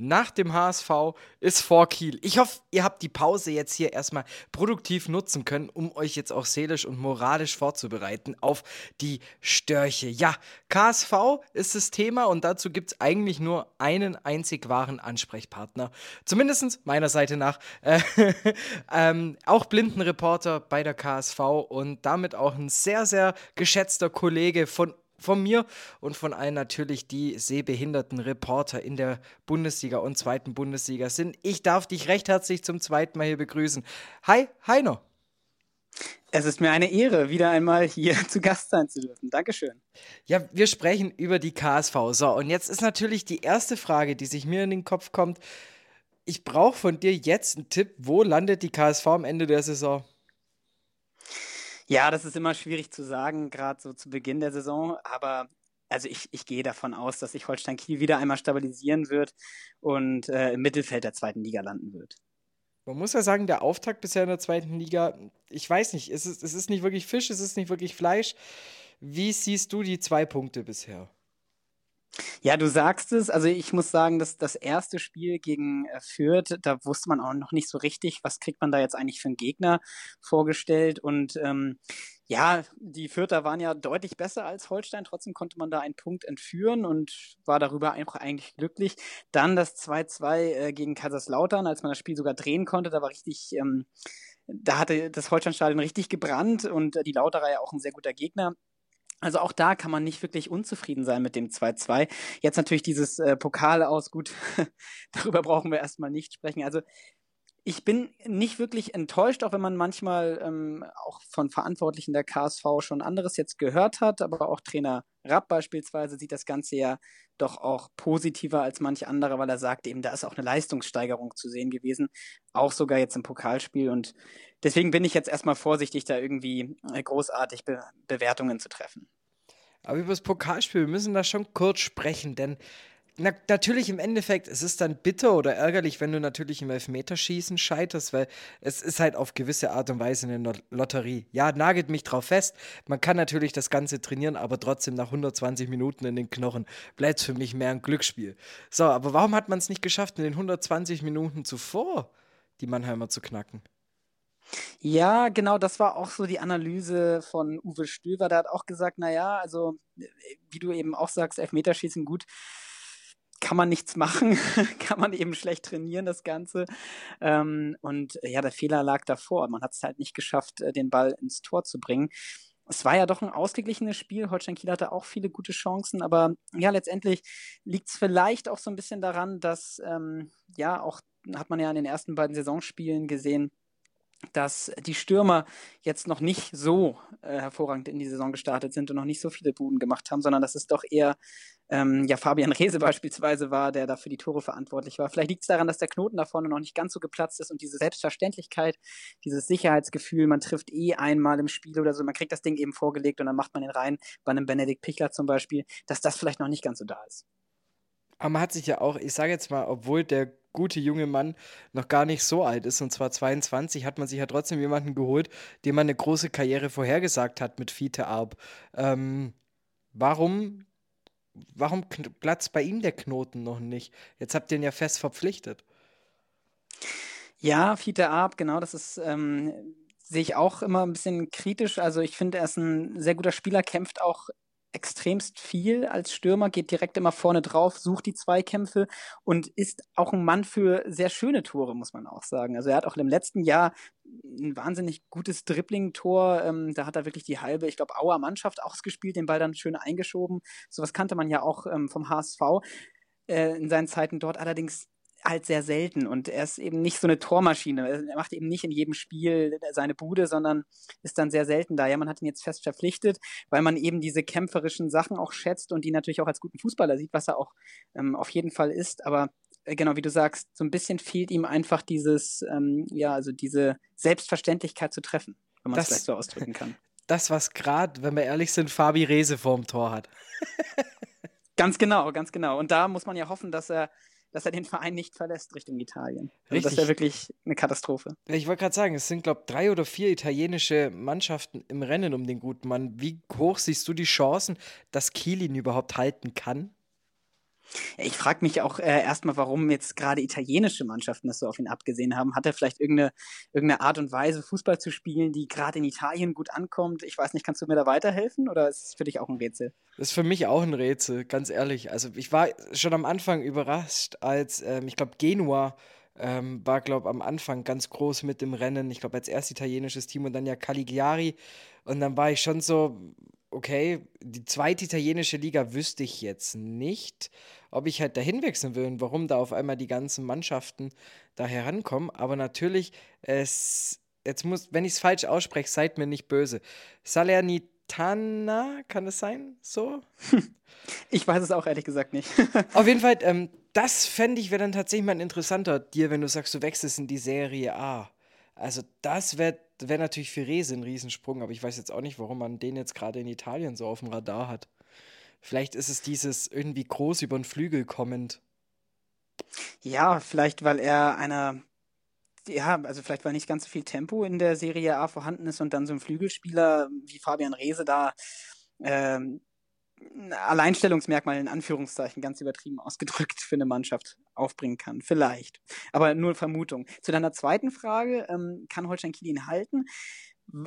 nach dem HSV ist vor Kiel. Ich hoffe, ihr habt die Pause jetzt hier erstmal produktiv nutzen können, um euch jetzt auch seelisch und moralisch vorzubereiten auf die Störche. Ja, KSV ist das Thema und dazu gibt es eigentlich nur einen einzig wahren Ansprechpartner. Zumindest meiner Seite nach. Äh, ähm, auch Blindenreporter bei der KSV und damit auch ein sehr, sehr geschätzter Kollege von von mir und von allen natürlich, die sehbehinderten Reporter in der Bundesliga und zweiten Bundesliga sind. Ich darf dich recht herzlich zum zweiten Mal hier begrüßen. Hi, Heino. Es ist mir eine Ehre, wieder einmal hier zu Gast sein zu dürfen. Dankeschön. Ja, wir sprechen über die KSV. So, und jetzt ist natürlich die erste Frage, die sich mir in den Kopf kommt. Ich brauche von dir jetzt einen Tipp, wo landet die KSV am Ende der Saison? Ja, das ist immer schwierig zu sagen, gerade so zu Beginn der Saison. Aber also ich, ich gehe davon aus, dass sich Holstein Kiel wieder einmal stabilisieren wird und äh, im Mittelfeld der zweiten Liga landen wird. Man muss ja sagen, der Auftakt bisher in der zweiten Liga, ich weiß nicht, es ist, es ist nicht wirklich Fisch, es ist nicht wirklich Fleisch. Wie siehst du die zwei Punkte bisher? Ja, du sagst es. Also ich muss sagen, dass das erste Spiel gegen äh, Fürth, da wusste man auch noch nicht so richtig, was kriegt man da jetzt eigentlich für einen Gegner vorgestellt. Und ähm, ja, die Fürther waren ja deutlich besser als Holstein. Trotzdem konnte man da einen Punkt entführen und war darüber einfach eigentlich glücklich. Dann das 2-2 äh, gegen Kaiserslautern, als man das Spiel sogar drehen konnte. Da war richtig... Ähm, da hatte das Holsteinstadion richtig gebrannt und äh, die Lauterer ja auch ein sehr guter Gegner. Also auch da kann man nicht wirklich unzufrieden sein mit dem 2-2. Jetzt natürlich dieses äh, Pokal aus, gut, darüber brauchen wir erstmal nicht sprechen. Also ich bin nicht wirklich enttäuscht, auch wenn man manchmal ähm, auch von Verantwortlichen der KSV schon anderes jetzt gehört hat, aber auch Trainer Rapp beispielsweise sieht das Ganze ja doch auch positiver als manche andere, weil er sagt eben, da ist auch eine Leistungssteigerung zu sehen gewesen, auch sogar jetzt im Pokalspiel und deswegen bin ich jetzt erstmal vorsichtig, da irgendwie äh, großartig Be Bewertungen zu treffen. Aber über das Pokalspiel, wir müssen da schon kurz sprechen, denn na, natürlich im Endeffekt, es ist dann bitter oder ärgerlich, wenn du natürlich im Elfmeterschießen scheiterst, weil es ist halt auf gewisse Art und Weise eine Lotterie. Ja, nagelt mich drauf fest. Man kann natürlich das Ganze trainieren, aber trotzdem nach 120 Minuten in den Knochen bleibt es für mich mehr ein Glücksspiel. So, aber warum hat man es nicht geschafft, in den 120 Minuten zuvor die Mannheimer zu knacken? Ja, genau, das war auch so die Analyse von Uwe Stöver. Der hat auch gesagt, naja, also wie du eben auch sagst, Elfmeterschießen gut kann man nichts machen, kann man eben schlecht trainieren, das Ganze. Ähm, und ja, der Fehler lag davor. Man hat es halt nicht geschafft, äh, den Ball ins Tor zu bringen. Es war ja doch ein ausgeglichenes Spiel. Holstein Kiel hatte auch viele gute Chancen, aber ja, letztendlich liegt es vielleicht auch so ein bisschen daran, dass ähm, ja auch hat man ja in den ersten beiden Saisonspielen gesehen, dass die Stürmer jetzt noch nicht so äh, hervorragend in die Saison gestartet sind und noch nicht so viele Buden gemacht haben, sondern dass es doch eher ähm, ja Fabian Rehse beispielsweise war, der da für die Tore verantwortlich war. Vielleicht liegt es daran, dass der Knoten da vorne noch nicht ganz so geplatzt ist und diese Selbstverständlichkeit, dieses Sicherheitsgefühl, man trifft eh einmal im Spiel oder so, man kriegt das Ding eben vorgelegt und dann macht man den rein, bei einem Benedikt Pichler zum Beispiel, dass das vielleicht noch nicht ganz so da ist. Aber man hat sich ja auch, ich sage jetzt mal, obwohl der gute junge Mann noch gar nicht so alt ist, und zwar 22, hat man sich ja trotzdem jemanden geholt, dem man eine große Karriere vorhergesagt hat mit Fiete Arp. Ähm, warum, warum platzt bei ihm der Knoten noch nicht? Jetzt habt ihr ihn ja fest verpflichtet. Ja, Fiete Arp, genau, das ist, ähm, sehe ich auch immer ein bisschen kritisch. Also ich finde, er ist ein sehr guter Spieler, kämpft auch extremst viel als Stürmer, geht direkt immer vorne drauf, sucht die Zweikämpfe und ist auch ein Mann für sehr schöne Tore, muss man auch sagen. Also er hat auch im letzten Jahr ein wahnsinnig gutes Dribbling-Tor. Ähm, da hat er wirklich die halbe, ich glaube, Auer Mannschaft ausgespielt, den Ball dann schön eingeschoben. Sowas kannte man ja auch ähm, vom HSV äh, in seinen Zeiten dort. Allerdings halt sehr selten und er ist eben nicht so eine Tormaschine. Er macht eben nicht in jedem Spiel seine Bude, sondern ist dann sehr selten da. Ja, man hat ihn jetzt fest verpflichtet, weil man eben diese kämpferischen Sachen auch schätzt und die natürlich auch als guten Fußballer sieht, was er auch ähm, auf jeden Fall ist. Aber äh, genau wie du sagst, so ein bisschen fehlt ihm einfach dieses, ähm, ja, also diese Selbstverständlichkeit zu treffen, wenn man es vielleicht so ausdrücken kann. Das, was gerade, wenn wir ehrlich sind, Fabi Rese vorm Tor hat. ganz genau, ganz genau. Und da muss man ja hoffen, dass er dass er den Verein nicht verlässt Richtung Italien. Also das wäre wirklich eine Katastrophe. Ich wollte gerade sagen, es sind, glaube ich, drei oder vier italienische Mannschaften im Rennen um den guten Mann. Wie hoch siehst du die Chancen, dass Kiel ihn überhaupt halten kann? Ich frage mich auch äh, erstmal, warum jetzt gerade italienische Mannschaften das so auf ihn abgesehen haben. Hat er vielleicht irgendeine, irgendeine Art und Weise, Fußball zu spielen, die gerade in Italien gut ankommt? Ich weiß nicht, kannst du mir da weiterhelfen oder ist es für dich auch ein Rätsel? Das ist für mich auch ein Rätsel, ganz ehrlich. Also ich war schon am Anfang überrascht, als ähm, ich glaube Genua ähm, war, glaube am Anfang ganz groß mit dem Rennen. Ich glaube als erst italienisches Team und dann ja Cagliari. Und dann war ich schon so, okay, die zweite italienische Liga wüsste ich jetzt nicht, ob ich halt dahin wechseln will und warum da auf einmal die ganzen Mannschaften da herankommen. Aber natürlich, es, jetzt muss, wenn ich es falsch ausspreche, seid mir nicht böse. Salernitana, kann es sein? So? Ich weiß es auch ehrlich gesagt nicht. auf jeden Fall, ähm, das fände ich wäre dann tatsächlich mal ein interessanter dir, wenn du sagst, du wechselst in die Serie A. Also das wäre wär natürlich für Rese ein Riesensprung, aber ich weiß jetzt auch nicht, warum man den jetzt gerade in Italien so auf dem Radar hat. Vielleicht ist es dieses irgendwie groß über den Flügel kommend. Ja, vielleicht weil er einer, ja, also vielleicht weil nicht ganz so viel Tempo in der Serie A vorhanden ist und dann so ein Flügelspieler wie Fabian Rehse da ähm, Alleinstellungsmerkmal in Anführungszeichen ganz übertrieben ausgedrückt für eine Mannschaft aufbringen kann. Vielleicht. Aber nur Vermutung. Zu deiner zweiten Frage, ähm, kann Holstein Kiel ihn halten?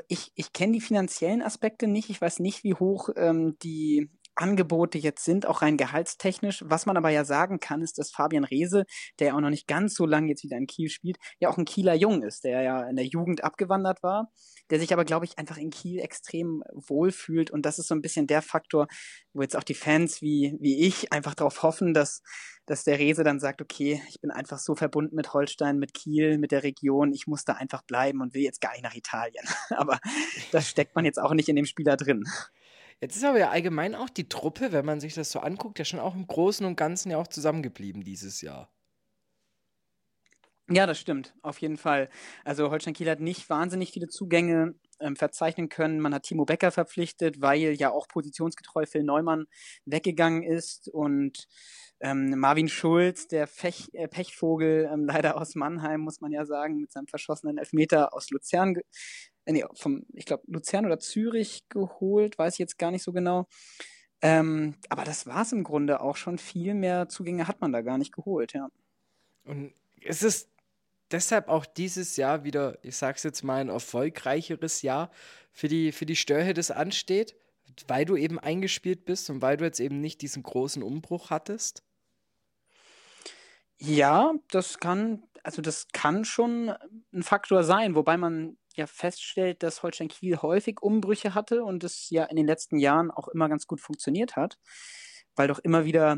Ich, ich kenne die finanziellen Aspekte nicht. Ich weiß nicht, wie hoch ähm, die Angebote jetzt sind, auch rein gehaltstechnisch. Was man aber ja sagen kann, ist, dass Fabian Reese, der ja auch noch nicht ganz so lange jetzt wieder in Kiel spielt, ja auch ein Kieler Jung ist, der ja in der Jugend abgewandert war, der sich aber, glaube ich, einfach in Kiel extrem wohlfühlt. Und das ist so ein bisschen der Faktor, wo jetzt auch die Fans wie, wie ich einfach darauf hoffen, dass, dass der Reese dann sagt, okay, ich bin einfach so verbunden mit Holstein, mit Kiel, mit der Region, ich muss da einfach bleiben und will jetzt gar nicht nach Italien. aber das steckt man jetzt auch nicht in dem Spieler drin. Jetzt ist aber ja allgemein auch die Truppe, wenn man sich das so anguckt, ja schon auch im Großen und Ganzen ja auch zusammengeblieben dieses Jahr. Ja, das stimmt, auf jeden Fall. Also Holstein Kiel hat nicht wahnsinnig viele Zugänge ähm, verzeichnen können. Man hat Timo Becker verpflichtet, weil ja auch positionsgetreu Phil Neumann weggegangen ist und ähm, Marvin Schulz, der Fech, äh, Pechvogel, ähm, leider aus Mannheim, muss man ja sagen, mit seinem verschossenen Elfmeter aus Luzern nee, vom, ich glaube, Luzern oder Zürich geholt, weiß ich jetzt gar nicht so genau. Ähm, aber das war es im Grunde auch schon. Viel mehr Zugänge hat man da gar nicht geholt, ja. Und ist es deshalb auch dieses Jahr wieder, ich sag's jetzt mal, ein erfolgreicheres Jahr für die, für die Störhe, das ansteht? Weil du eben eingespielt bist und weil du jetzt eben nicht diesen großen Umbruch hattest? Ja, das kann, also das kann schon ein Faktor sein, wobei man ja feststellt, dass Holstein Kiel häufig Umbrüche hatte und es ja in den letzten Jahren auch immer ganz gut funktioniert hat, weil doch immer wieder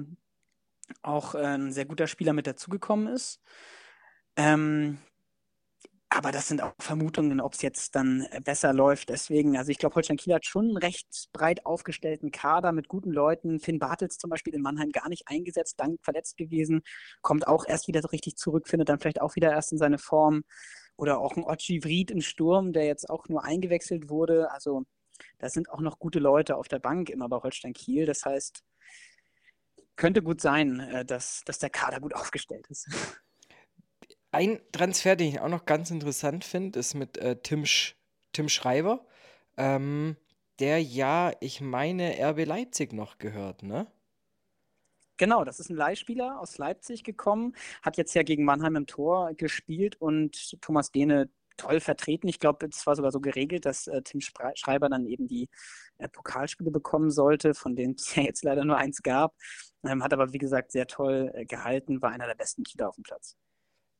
auch äh, ein sehr guter Spieler mit dazugekommen ist. Ähm, aber das sind auch Vermutungen, ob es jetzt dann besser läuft. Deswegen, also ich glaube, Holstein Kiel hat schon einen recht breit aufgestellten Kader mit guten Leuten. Finn Bartels zum Beispiel in Mannheim gar nicht eingesetzt, dank verletzt gewesen, kommt auch erst wieder so richtig zurück, findet dann vielleicht auch wieder erst in seine Form. Oder auch ein Ochi Vried im Sturm, der jetzt auch nur eingewechselt wurde. Also da sind auch noch gute Leute auf der Bank immer bei Holstein Kiel. Das heißt, könnte gut sein, äh, dass, dass der Kader gut aufgestellt ist. Ein Transfer, den ich auch noch ganz interessant finde, ist mit äh, Tim, Sch Tim Schreiber, ähm, der ja, ich meine, RB Leipzig noch gehört, ne? Genau, das ist ein Leihspieler aus Leipzig gekommen, hat jetzt ja gegen Mannheim im Tor gespielt und Thomas Dehne toll vertreten. Ich glaube, es war sogar so geregelt, dass äh, Tim Schreiber dann eben die äh, Pokalspiele bekommen sollte, von denen es ja jetzt leider nur eins gab. Ähm, hat aber, wie gesagt, sehr toll äh, gehalten, war einer der besten Kieler auf dem Platz.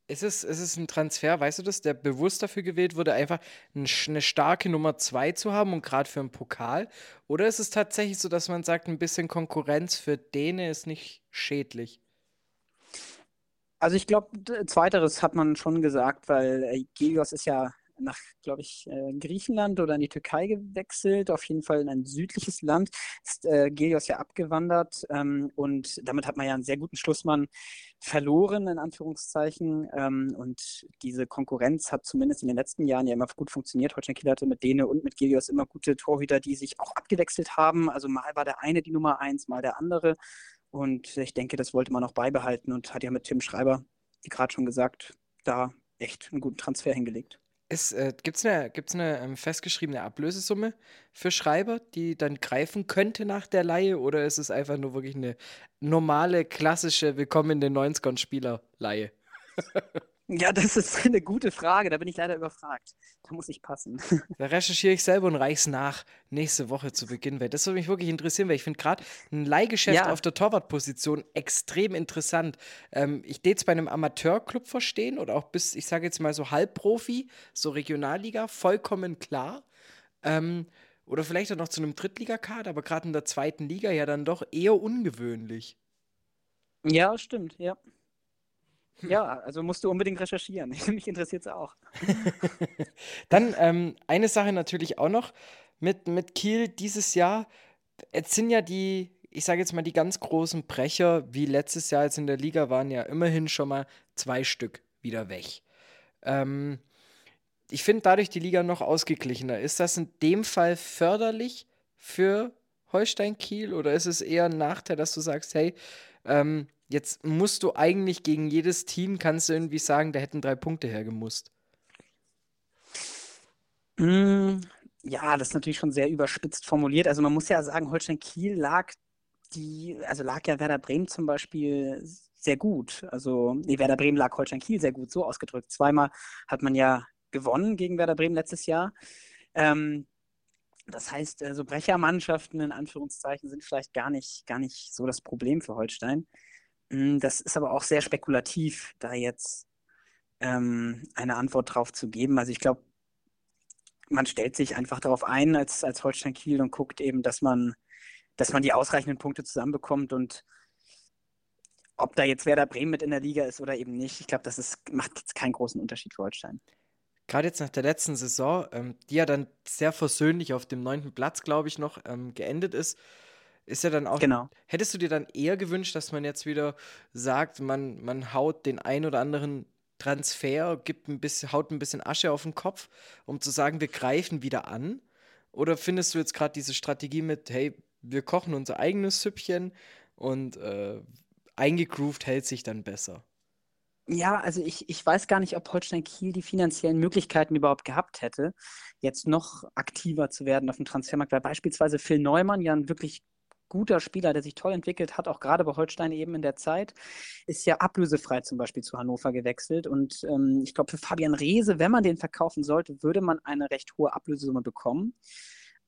Ist es, ist es ein Transfer, weißt du das, der bewusst dafür gewählt wurde, einfach eine starke Nummer 2 zu haben und gerade für einen Pokal? Oder ist es tatsächlich so, dass man sagt, ein bisschen Konkurrenz für Däne ist nicht schädlich? Also ich glaube, zweiteres hat man schon gesagt, weil äh, Gelios ist ja nach, glaube ich, äh, Griechenland oder in die Türkei gewechselt, auf jeden Fall in ein südliches Land, ist äh, Gelios ja abgewandert ähm, und damit hat man ja einen sehr guten Schlussmann verloren, in Anführungszeichen. Ähm, und diese Konkurrenz hat zumindest in den letzten Jahren ja immer gut funktioniert. Holstein Kiel hatte mit Dene und mit Gelios immer gute Torhüter, die sich auch abgewechselt haben. Also mal war der eine die Nummer eins, mal der andere. Und ich denke, das wollte man auch beibehalten und hat ja mit Tim Schreiber, wie gerade schon gesagt, da echt einen guten Transfer hingelegt. Äh, Gibt es eine, gibt's eine ähm, festgeschriebene Ablösesumme für Schreiber, die dann greifen könnte nach der Laie? Oder ist es einfach nur wirklich eine normale, klassische Willkommen in den 90ern Spieler-Laie? Ja, das ist eine gute Frage. Da bin ich leider überfragt. Da muss ich passen. Da recherchiere ich selber und reich's nach nächste Woche zu Beginn. Weil das würde mich wirklich interessieren, weil ich finde gerade ein Leihgeschäft Ja. auf der Torwartposition extrem interessant. Ähm, ich es bei einem Amateurclub verstehen oder auch bis, ich sage jetzt mal so Halbprofi, so Regionalliga, vollkommen klar. Ähm, oder vielleicht auch noch zu einem Drittligakader, aber gerade in der zweiten Liga ja dann doch eher ungewöhnlich. Ja, stimmt, ja. Ja, also musst du unbedingt recherchieren. Mich interessiert es auch. Dann ähm, eine Sache natürlich auch noch mit, mit Kiel dieses Jahr. Jetzt sind ja die, ich sage jetzt mal, die ganz großen Brecher, wie letztes Jahr jetzt in der Liga, waren ja immerhin schon mal zwei Stück wieder weg. Ähm, ich finde dadurch die Liga noch ausgeglichener. Ist das in dem Fall förderlich für Holstein Kiel oder ist es eher ein Nachteil, dass du sagst, hey, ähm, jetzt musst du eigentlich gegen jedes Team, kannst du irgendwie sagen, da hätten drei Punkte hergemusst. Mm, ja, das ist natürlich schon sehr überspitzt formuliert. Also man muss ja sagen, Holstein Kiel lag die, also lag ja Werder Bremen zum Beispiel sehr gut. Also, nee, Werder Bremen lag Holstein Kiel sehr gut, so ausgedrückt. Zweimal hat man ja gewonnen gegen Werder Bremen letztes Jahr. Ähm, das heißt, äh, so Brechermannschaften in Anführungszeichen sind vielleicht gar nicht, gar nicht so das Problem für Holstein. Mm, Das ist aber auch sehr spekulativ, da jetzt ähm, eine Antwort drauf zu geben. Also ich glaube, man stellt sich einfach darauf ein als, als Holstein Kiel und guckt eben, dass man, dass man die ausreichenden Punkte zusammenbekommt und ob da jetzt Werder Bremen mit in der Liga ist oder eben nicht, ich glaube, das ist, macht jetzt keinen großen Unterschied für Holstein. gerade jetzt nach der letzten Saison, ähm, die ja dann sehr versöhnlich auf dem neunten Platz, glaube ich, noch ähm, geendet ist, ist ja dann auch. Genau. Hättest du dir dann eher gewünscht, dass man jetzt wieder sagt, man, man haut den ein oder anderen Transfer, gibt ein bisschen, haut ein bisschen Asche auf den Kopf, um zu sagen, wir greifen wieder an? Oder findest du jetzt gerade diese Strategie mit, hey, wir kochen unser eigenes Süppchen und äh, eingegroovt hält sich dann besser? Ja, also ich, ich weiß gar nicht, ob Holstein Kiel die finanziellen Möglichkeiten überhaupt gehabt hätte, jetzt noch aktiver zu werden auf dem Transfermarkt, weil beispielsweise Phil Neumann ja ein wirklich guter Spieler, der sich toll entwickelt hat, auch gerade bei Holstein eben in der Zeit, ist ja ablösefrei zum Beispiel zu Hannover gewechselt. Und ähm, ich glaube, für Fabian Reese, wenn man den verkaufen sollte, würde man eine recht hohe Ablösesumme bekommen.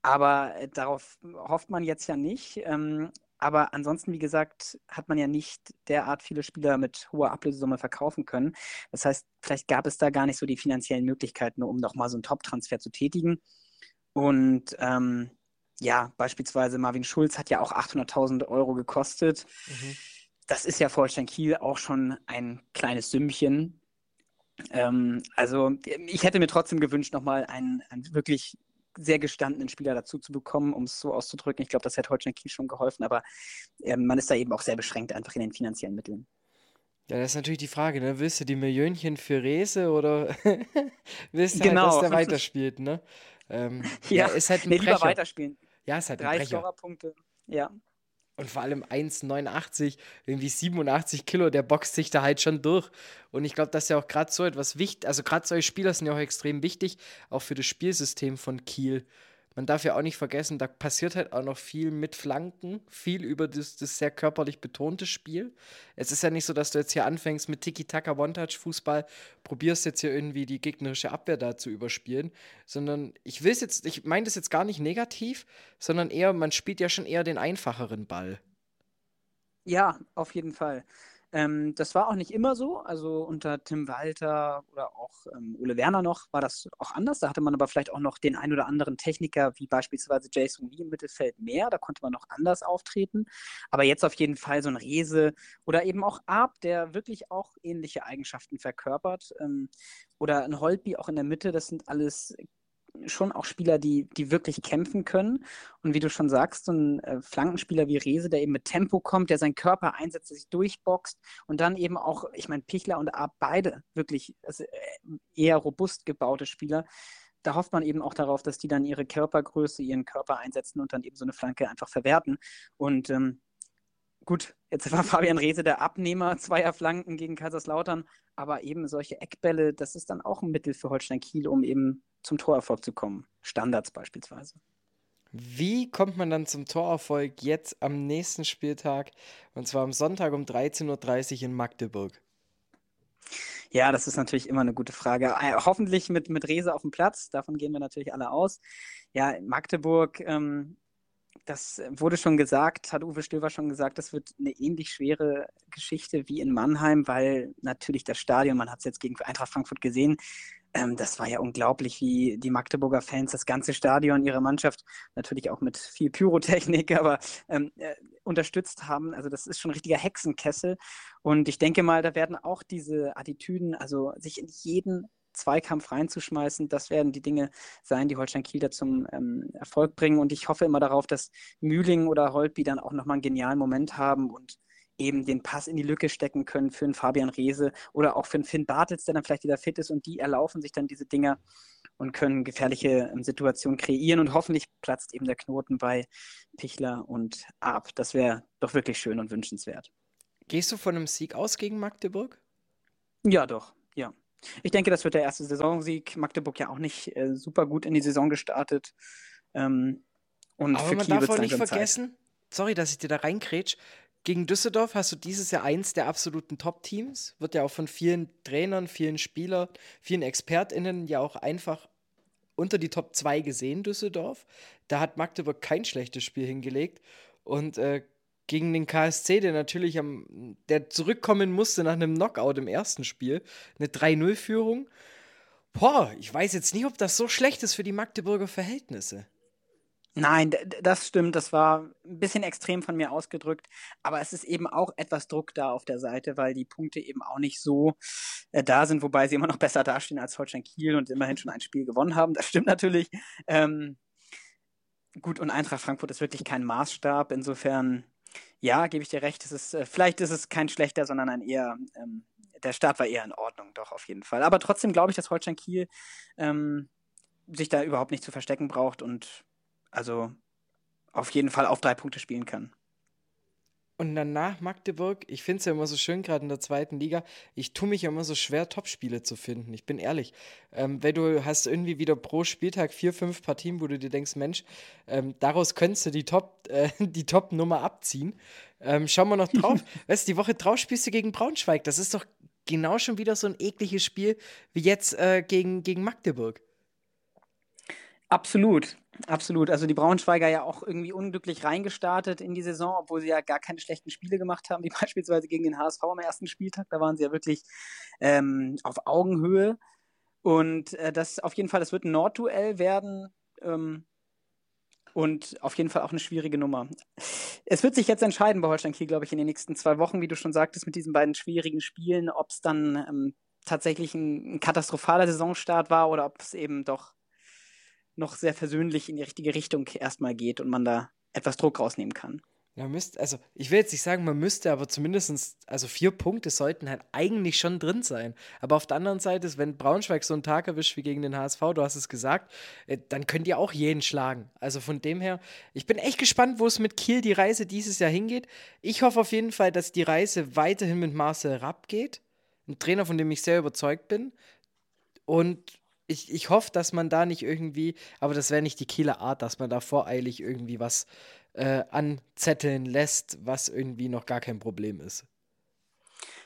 Aber äh, darauf hofft man jetzt ja nicht. Ähm, aber ansonsten, wie gesagt, hat man ja nicht derart viele Spieler mit hoher Ablösesumme verkaufen können. Das heißt, vielleicht gab es da gar nicht so die finanziellen Möglichkeiten, um nochmal so einen Top-Transfer zu tätigen. Und ähm, ja, beispielsweise Marvin Schulz hat ja auch 800.000 Euro gekostet. Das ist ja für Holstein Kiel auch schon ein kleines Sümmchen. Ähm, also ich hätte mir trotzdem gewünscht, nochmal einen, einen wirklich sehr gestandenen Spieler dazu zu bekommen, um es so auszudrücken. Ich glaube, das hätte Holstein Kiel schon geholfen, aber ähm, man ist da eben auch sehr beschränkt einfach in den finanziellen Mitteln. Ja, das ist natürlich die Frage, ne? Willst du die Millionchen für Rese oder willst du halt, Genau. dass der weiterspielt, ne? Ähm, Ja, ist halt ein nee, lieber weiterspielen. Ja, ist halt ein Drei Brecher. Scorerpunkte. Ja. Und vor allem 1,89, irgendwie 87 Kilo, der boxt sich da halt schon durch. Und ich glaube, das ist ja auch gerade so etwas wichtig. Also gerade solche Spieler sind ja auch extrem wichtig, auch für das Spielsystem von Kiel. Man darf ja auch nicht vergessen, da passiert halt auch noch viel mit Flanken, viel über das, das sehr körperlich betonte Spiel. Es ist ja nicht so, dass du jetzt hier anfängst mit Tiki-Taka One-Touch-Fußball, probierst jetzt hier irgendwie die gegnerische Abwehr da zu überspielen, sondern ich will jetzt, ich meine das jetzt gar nicht negativ, sondern eher, man spielt ja schon eher den einfacheren Ball. Ja, auf jeden Fall. Ähm, das war auch nicht immer so. Also unter Tim Walter oder auch ähm, Ole Werner noch war das auch anders. Da hatte man aber vielleicht auch noch den ein oder anderen Techniker, wie beispielsweise Jason Lee im Mittelfeld mehr. Da konnte man noch anders auftreten. Aber jetzt auf jeden Fall so ein Rese oder eben auch Arp, der wirklich auch ähnliche Eigenschaften verkörpert. Ähm, oder ein Holtby auch in der Mitte. Das sind alles schon auch Spieler, die, die wirklich kämpfen können. Und wie du schon sagst, so ein äh, Flankenspieler wie Rese, der eben mit Tempo kommt, der seinen Körper einsetzt, sich durchboxt und dann eben auch, ich meine, Pichler und Ab beide wirklich also, äh, eher robust gebaute Spieler. Da hofft man eben auch darauf, dass die dann ihre Körpergröße, ihren Körper einsetzen und dann eben so eine Flanke einfach verwerten. Und ähm, gut, jetzt war Fabian Rehse der Abnehmer zweier Flanken gegen Kaiserslautern, aber eben solche Eckbälle, das ist dann auch ein Mittel für Holstein Kiel, um eben zum Torerfolg zu kommen. Standards beispielsweise. Wie kommt man dann zum Torerfolg jetzt am nächsten Spieltag und zwar am Sonntag um 13.30 Uhr in Magdeburg? Ja, das ist natürlich immer eine gute Frage. Äh, hoffentlich mit, mit Rese auf dem Platz, davon gehen wir natürlich alle aus. Ja, Magdeburg, ähm, das wurde schon gesagt, hat Uwe Stöver schon gesagt, das wird eine ähnlich schwere Geschichte wie in Mannheim, weil natürlich das Stadion, man hat es jetzt gegen Eintracht Frankfurt gesehen, ähm, das war ja unglaublich, wie die Magdeburger Fans das ganze Stadion, ihre Mannschaft, natürlich auch mit viel Pyrotechnik, aber ähm, äh, unterstützt haben. Also das ist schon ein richtiger Hexenkessel. Und ich denke mal, da werden auch diese Attitüden, also sich in jeden Zweikampf reinzuschmeißen, das werden die Dinge sein, die Holstein Kiel da zum ähm, Erfolg bringen. Und ich hoffe immer darauf, dass Mühling oder Holtby dann auch nochmal einen genialen Moment haben und eben den Pass in die Lücke stecken können für einen Fabian Reese oder auch für einen Finn Bartels, der dann vielleicht wieder fit ist und die erlaufen sich dann diese Dinger und können gefährliche ähm, Situationen kreieren und hoffentlich platzt eben der Knoten bei Pichler und Ab. Das wäre doch wirklich schön und wünschenswert. Gehst du von einem Sieg aus gegen Magdeburg? Ja, doch. Ich denke, das wird der erste Saisonsieg. Magdeburg ja auch nicht äh, super gut in die Saison gestartet. Ähm, und Aber man darf auch nicht vergessen, Zeit. sorry, dass ich dir da reinkrätsch, gegen Düsseldorf hast du dieses Jahr eins der absoluten Top-Teams. Wird ja auch von vielen Trainern, vielen Spielern, vielen ExpertInnen ja auch einfach unter die Top 2 gesehen, Düsseldorf. Da hat Magdeburg kein schlechtes Spiel hingelegt. Und äh, gegen den KSC, der natürlich am, der zurückkommen musste nach einem Knockout im ersten Spiel, eine 3-0-Führung. Boah, ich weiß jetzt nicht, ob das so schlecht ist für die Magdeburger Verhältnisse. Nein, das stimmt. Das war ein bisschen extrem von mir ausgedrückt. Aber es ist eben auch etwas Druck da auf der Seite, weil die Punkte eben auch nicht so äh, da sind, wobei sie immer noch besser dastehen als Holstein Kiel und immerhin schon ein Spiel gewonnen haben. Das stimmt natürlich. Ähm, gut, und Eintracht Frankfurt ist wirklich kein Maßstab. Insofern, ja, gebe ich dir recht. Es ist, äh, vielleicht ist es kein schlechter, sondern ein eher, ähm, der Start war eher in Ordnung, doch, auf jeden Fall. Aber trotzdem glaube ich, dass Holstein Kiel ähm, sich da überhaupt nicht zu verstecken braucht und also auf jeden Fall auf drei Punkte spielen kann. Und danach Magdeburg, ich finde es ja immer so schön, gerade in der zweiten Liga, ich tue mich ja immer so schwer, Topspiele zu finden. Ich bin ehrlich. Ähm, wenn du hast irgendwie wieder pro Spieltag vier, fünf Partien, wo du dir denkst, Mensch, ähm, daraus könntest du die Top, äh, die Top-Nummer abziehen. Ähm, schauen wir noch drauf. weißt du, die Woche drauf spielst du gegen Braunschweig. Das ist doch genau schon wieder so ein ekliges Spiel wie jetzt äh, gegen, gegen Magdeburg. Absolut, absolut. Also die Braunschweiger ja auch irgendwie unglücklich reingestartet in die Saison, obwohl sie ja gar keine schlechten Spiele gemacht haben, wie beispielsweise gegen den HSV am ersten Spieltag. Da waren sie ja wirklich ähm, auf Augenhöhe. Und äh, das auf jeden Fall, das wird ein Nordduell werden. Ähm, und auf jeden Fall auch eine schwierige Nummer. Es wird sich jetzt entscheiden bei Holstein Kiel, glaube ich, in den nächsten zwei Wochen, wie du schon sagtest, mit diesen beiden schwierigen Spielen, ob es dann ähm, tatsächlich ein, ein katastrophaler Saisonstart war oder ob es eben doch noch sehr versöhnlich in die richtige Richtung erstmal geht und man da etwas Druck rausnehmen kann. Ja, müsst, also ich will jetzt nicht sagen, man müsste, aber zumindest, also vier Punkte sollten halt eigentlich schon drin sein. Aber auf der anderen Seite ist, wenn Braunschweig so einen Tag erwischt wie gegen den HSV, du hast es gesagt, äh, dann könnt ihr auch jeden schlagen. Also von dem her, ich bin echt gespannt, wo es mit Kiel die Reise dieses Jahr hingeht. Ich hoffe auf jeden Fall, dass die Reise weiterhin mit Marcel Rapp geht. Ein Trainer, von dem ich sehr überzeugt bin. Und ich, ich hoffe, dass man da nicht irgendwie, aber das wäre nicht die Kieler Art, dass man da voreilig irgendwie was äh, anzetteln lässt, was irgendwie noch gar kein Problem ist.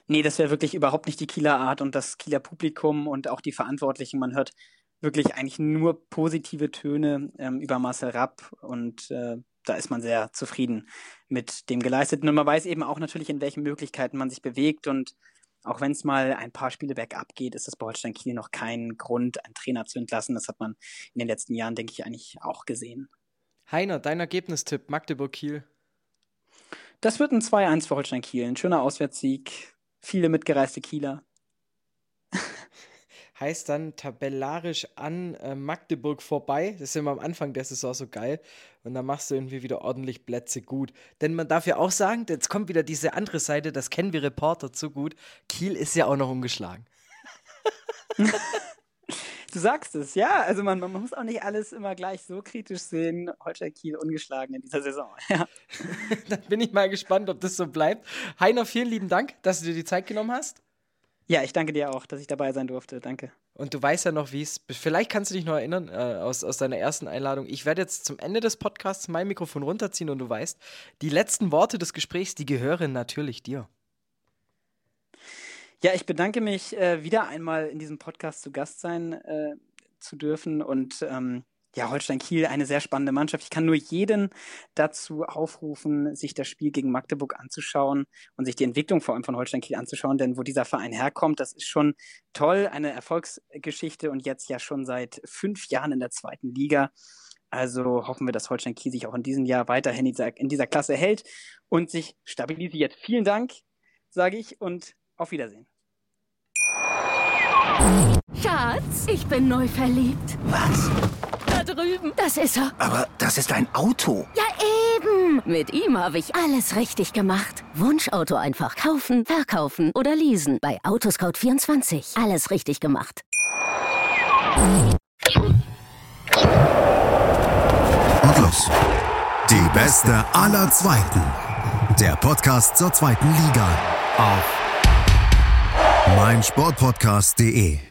Nee, das wäre wirklich überhaupt nicht die Kieler Art und das Kieler Publikum und auch die Verantwortlichen. Man hört wirklich eigentlich nur positive Töne ähm, über Marcel Rapp und äh, da ist man sehr zufrieden mit dem Geleisteten. Und man weiß eben auch natürlich, in welchen Möglichkeiten man sich bewegt. Und auch wenn es mal ein paar Spiele bergab geht, ist das bei Holstein Kiel noch kein Grund, einen Trainer zu entlassen. Das hat man in den letzten Jahren, denke ich, eigentlich auch gesehen. Heiner, dein Ergebnistipp, Magdeburg-Kiel. Das wird ein 2-1 für Holstein Kiel. Ein schöner Auswärtssieg. Viele mitgereiste Kieler heißt dann tabellarisch an äh, Magdeburg vorbei. Das ist immer am Anfang der Saison so geil. Und dann machst du irgendwie wieder ordentlich Plätze gut. Denn man darf ja auch sagen, jetzt kommt wieder diese andere Seite, das kennen wir Reporter zu gut. Kiel ist ja auch noch ungeschlagen. Du sagst es, ja. Also man, man, muss auch nicht alles immer gleich so kritisch sehen. Holstein Kiel ungeschlagen in dieser Saison. Ja. Dann bin ich mal gespannt, ob das so bleibt. Heiner, vielen lieben Dank, dass du dir die Zeit genommen hast. Ja, ich danke dir auch, dass ich dabei sein durfte. Danke. Und du weißt ja noch, wie es. Vielleicht kannst du dich noch erinnern äh, aus, aus deiner ersten Einladung. Ich werde jetzt zum Ende des Podcasts mein Mikrofon runterziehen und du weißt, die letzten Worte des Gesprächs, die gehören natürlich dir. Ja, ich bedanke mich, äh, wieder einmal in diesem Podcast zu Gast sein äh, zu dürfen und ähm, ja, Holstein Kiel, eine sehr spannende Mannschaft. Ich kann nur jeden dazu aufrufen, sich das Spiel gegen Magdeburg anzuschauen und sich die Entwicklung vor allem von Holstein Kiel anzuschauen, denn wo dieser Verein herkommt, das ist schon toll, eine Erfolgsgeschichte und jetzt ja schon seit fünf Jahren in der zweiten Liga. Also hoffen wir, dass Holstein Kiel sich auch in diesem Jahr weiterhin in dieser, in dieser Klasse hält und sich stabilisiert. Vielen Dank, sage ich, und auf Wiedersehen. Schatz, ich bin neu verliebt. Was? Drüben. Das ist er. Aber das ist ein Auto. Ja, eben. Mit ihm habe ich alles richtig gemacht. Wunschauto einfach kaufen, verkaufen oder leasen. Bei Autoscout24. Alles richtig gemacht. Und los. Die beste aller Zweiten. Der Podcast zur zweiten Liga. Auf meinsportpodcast.de.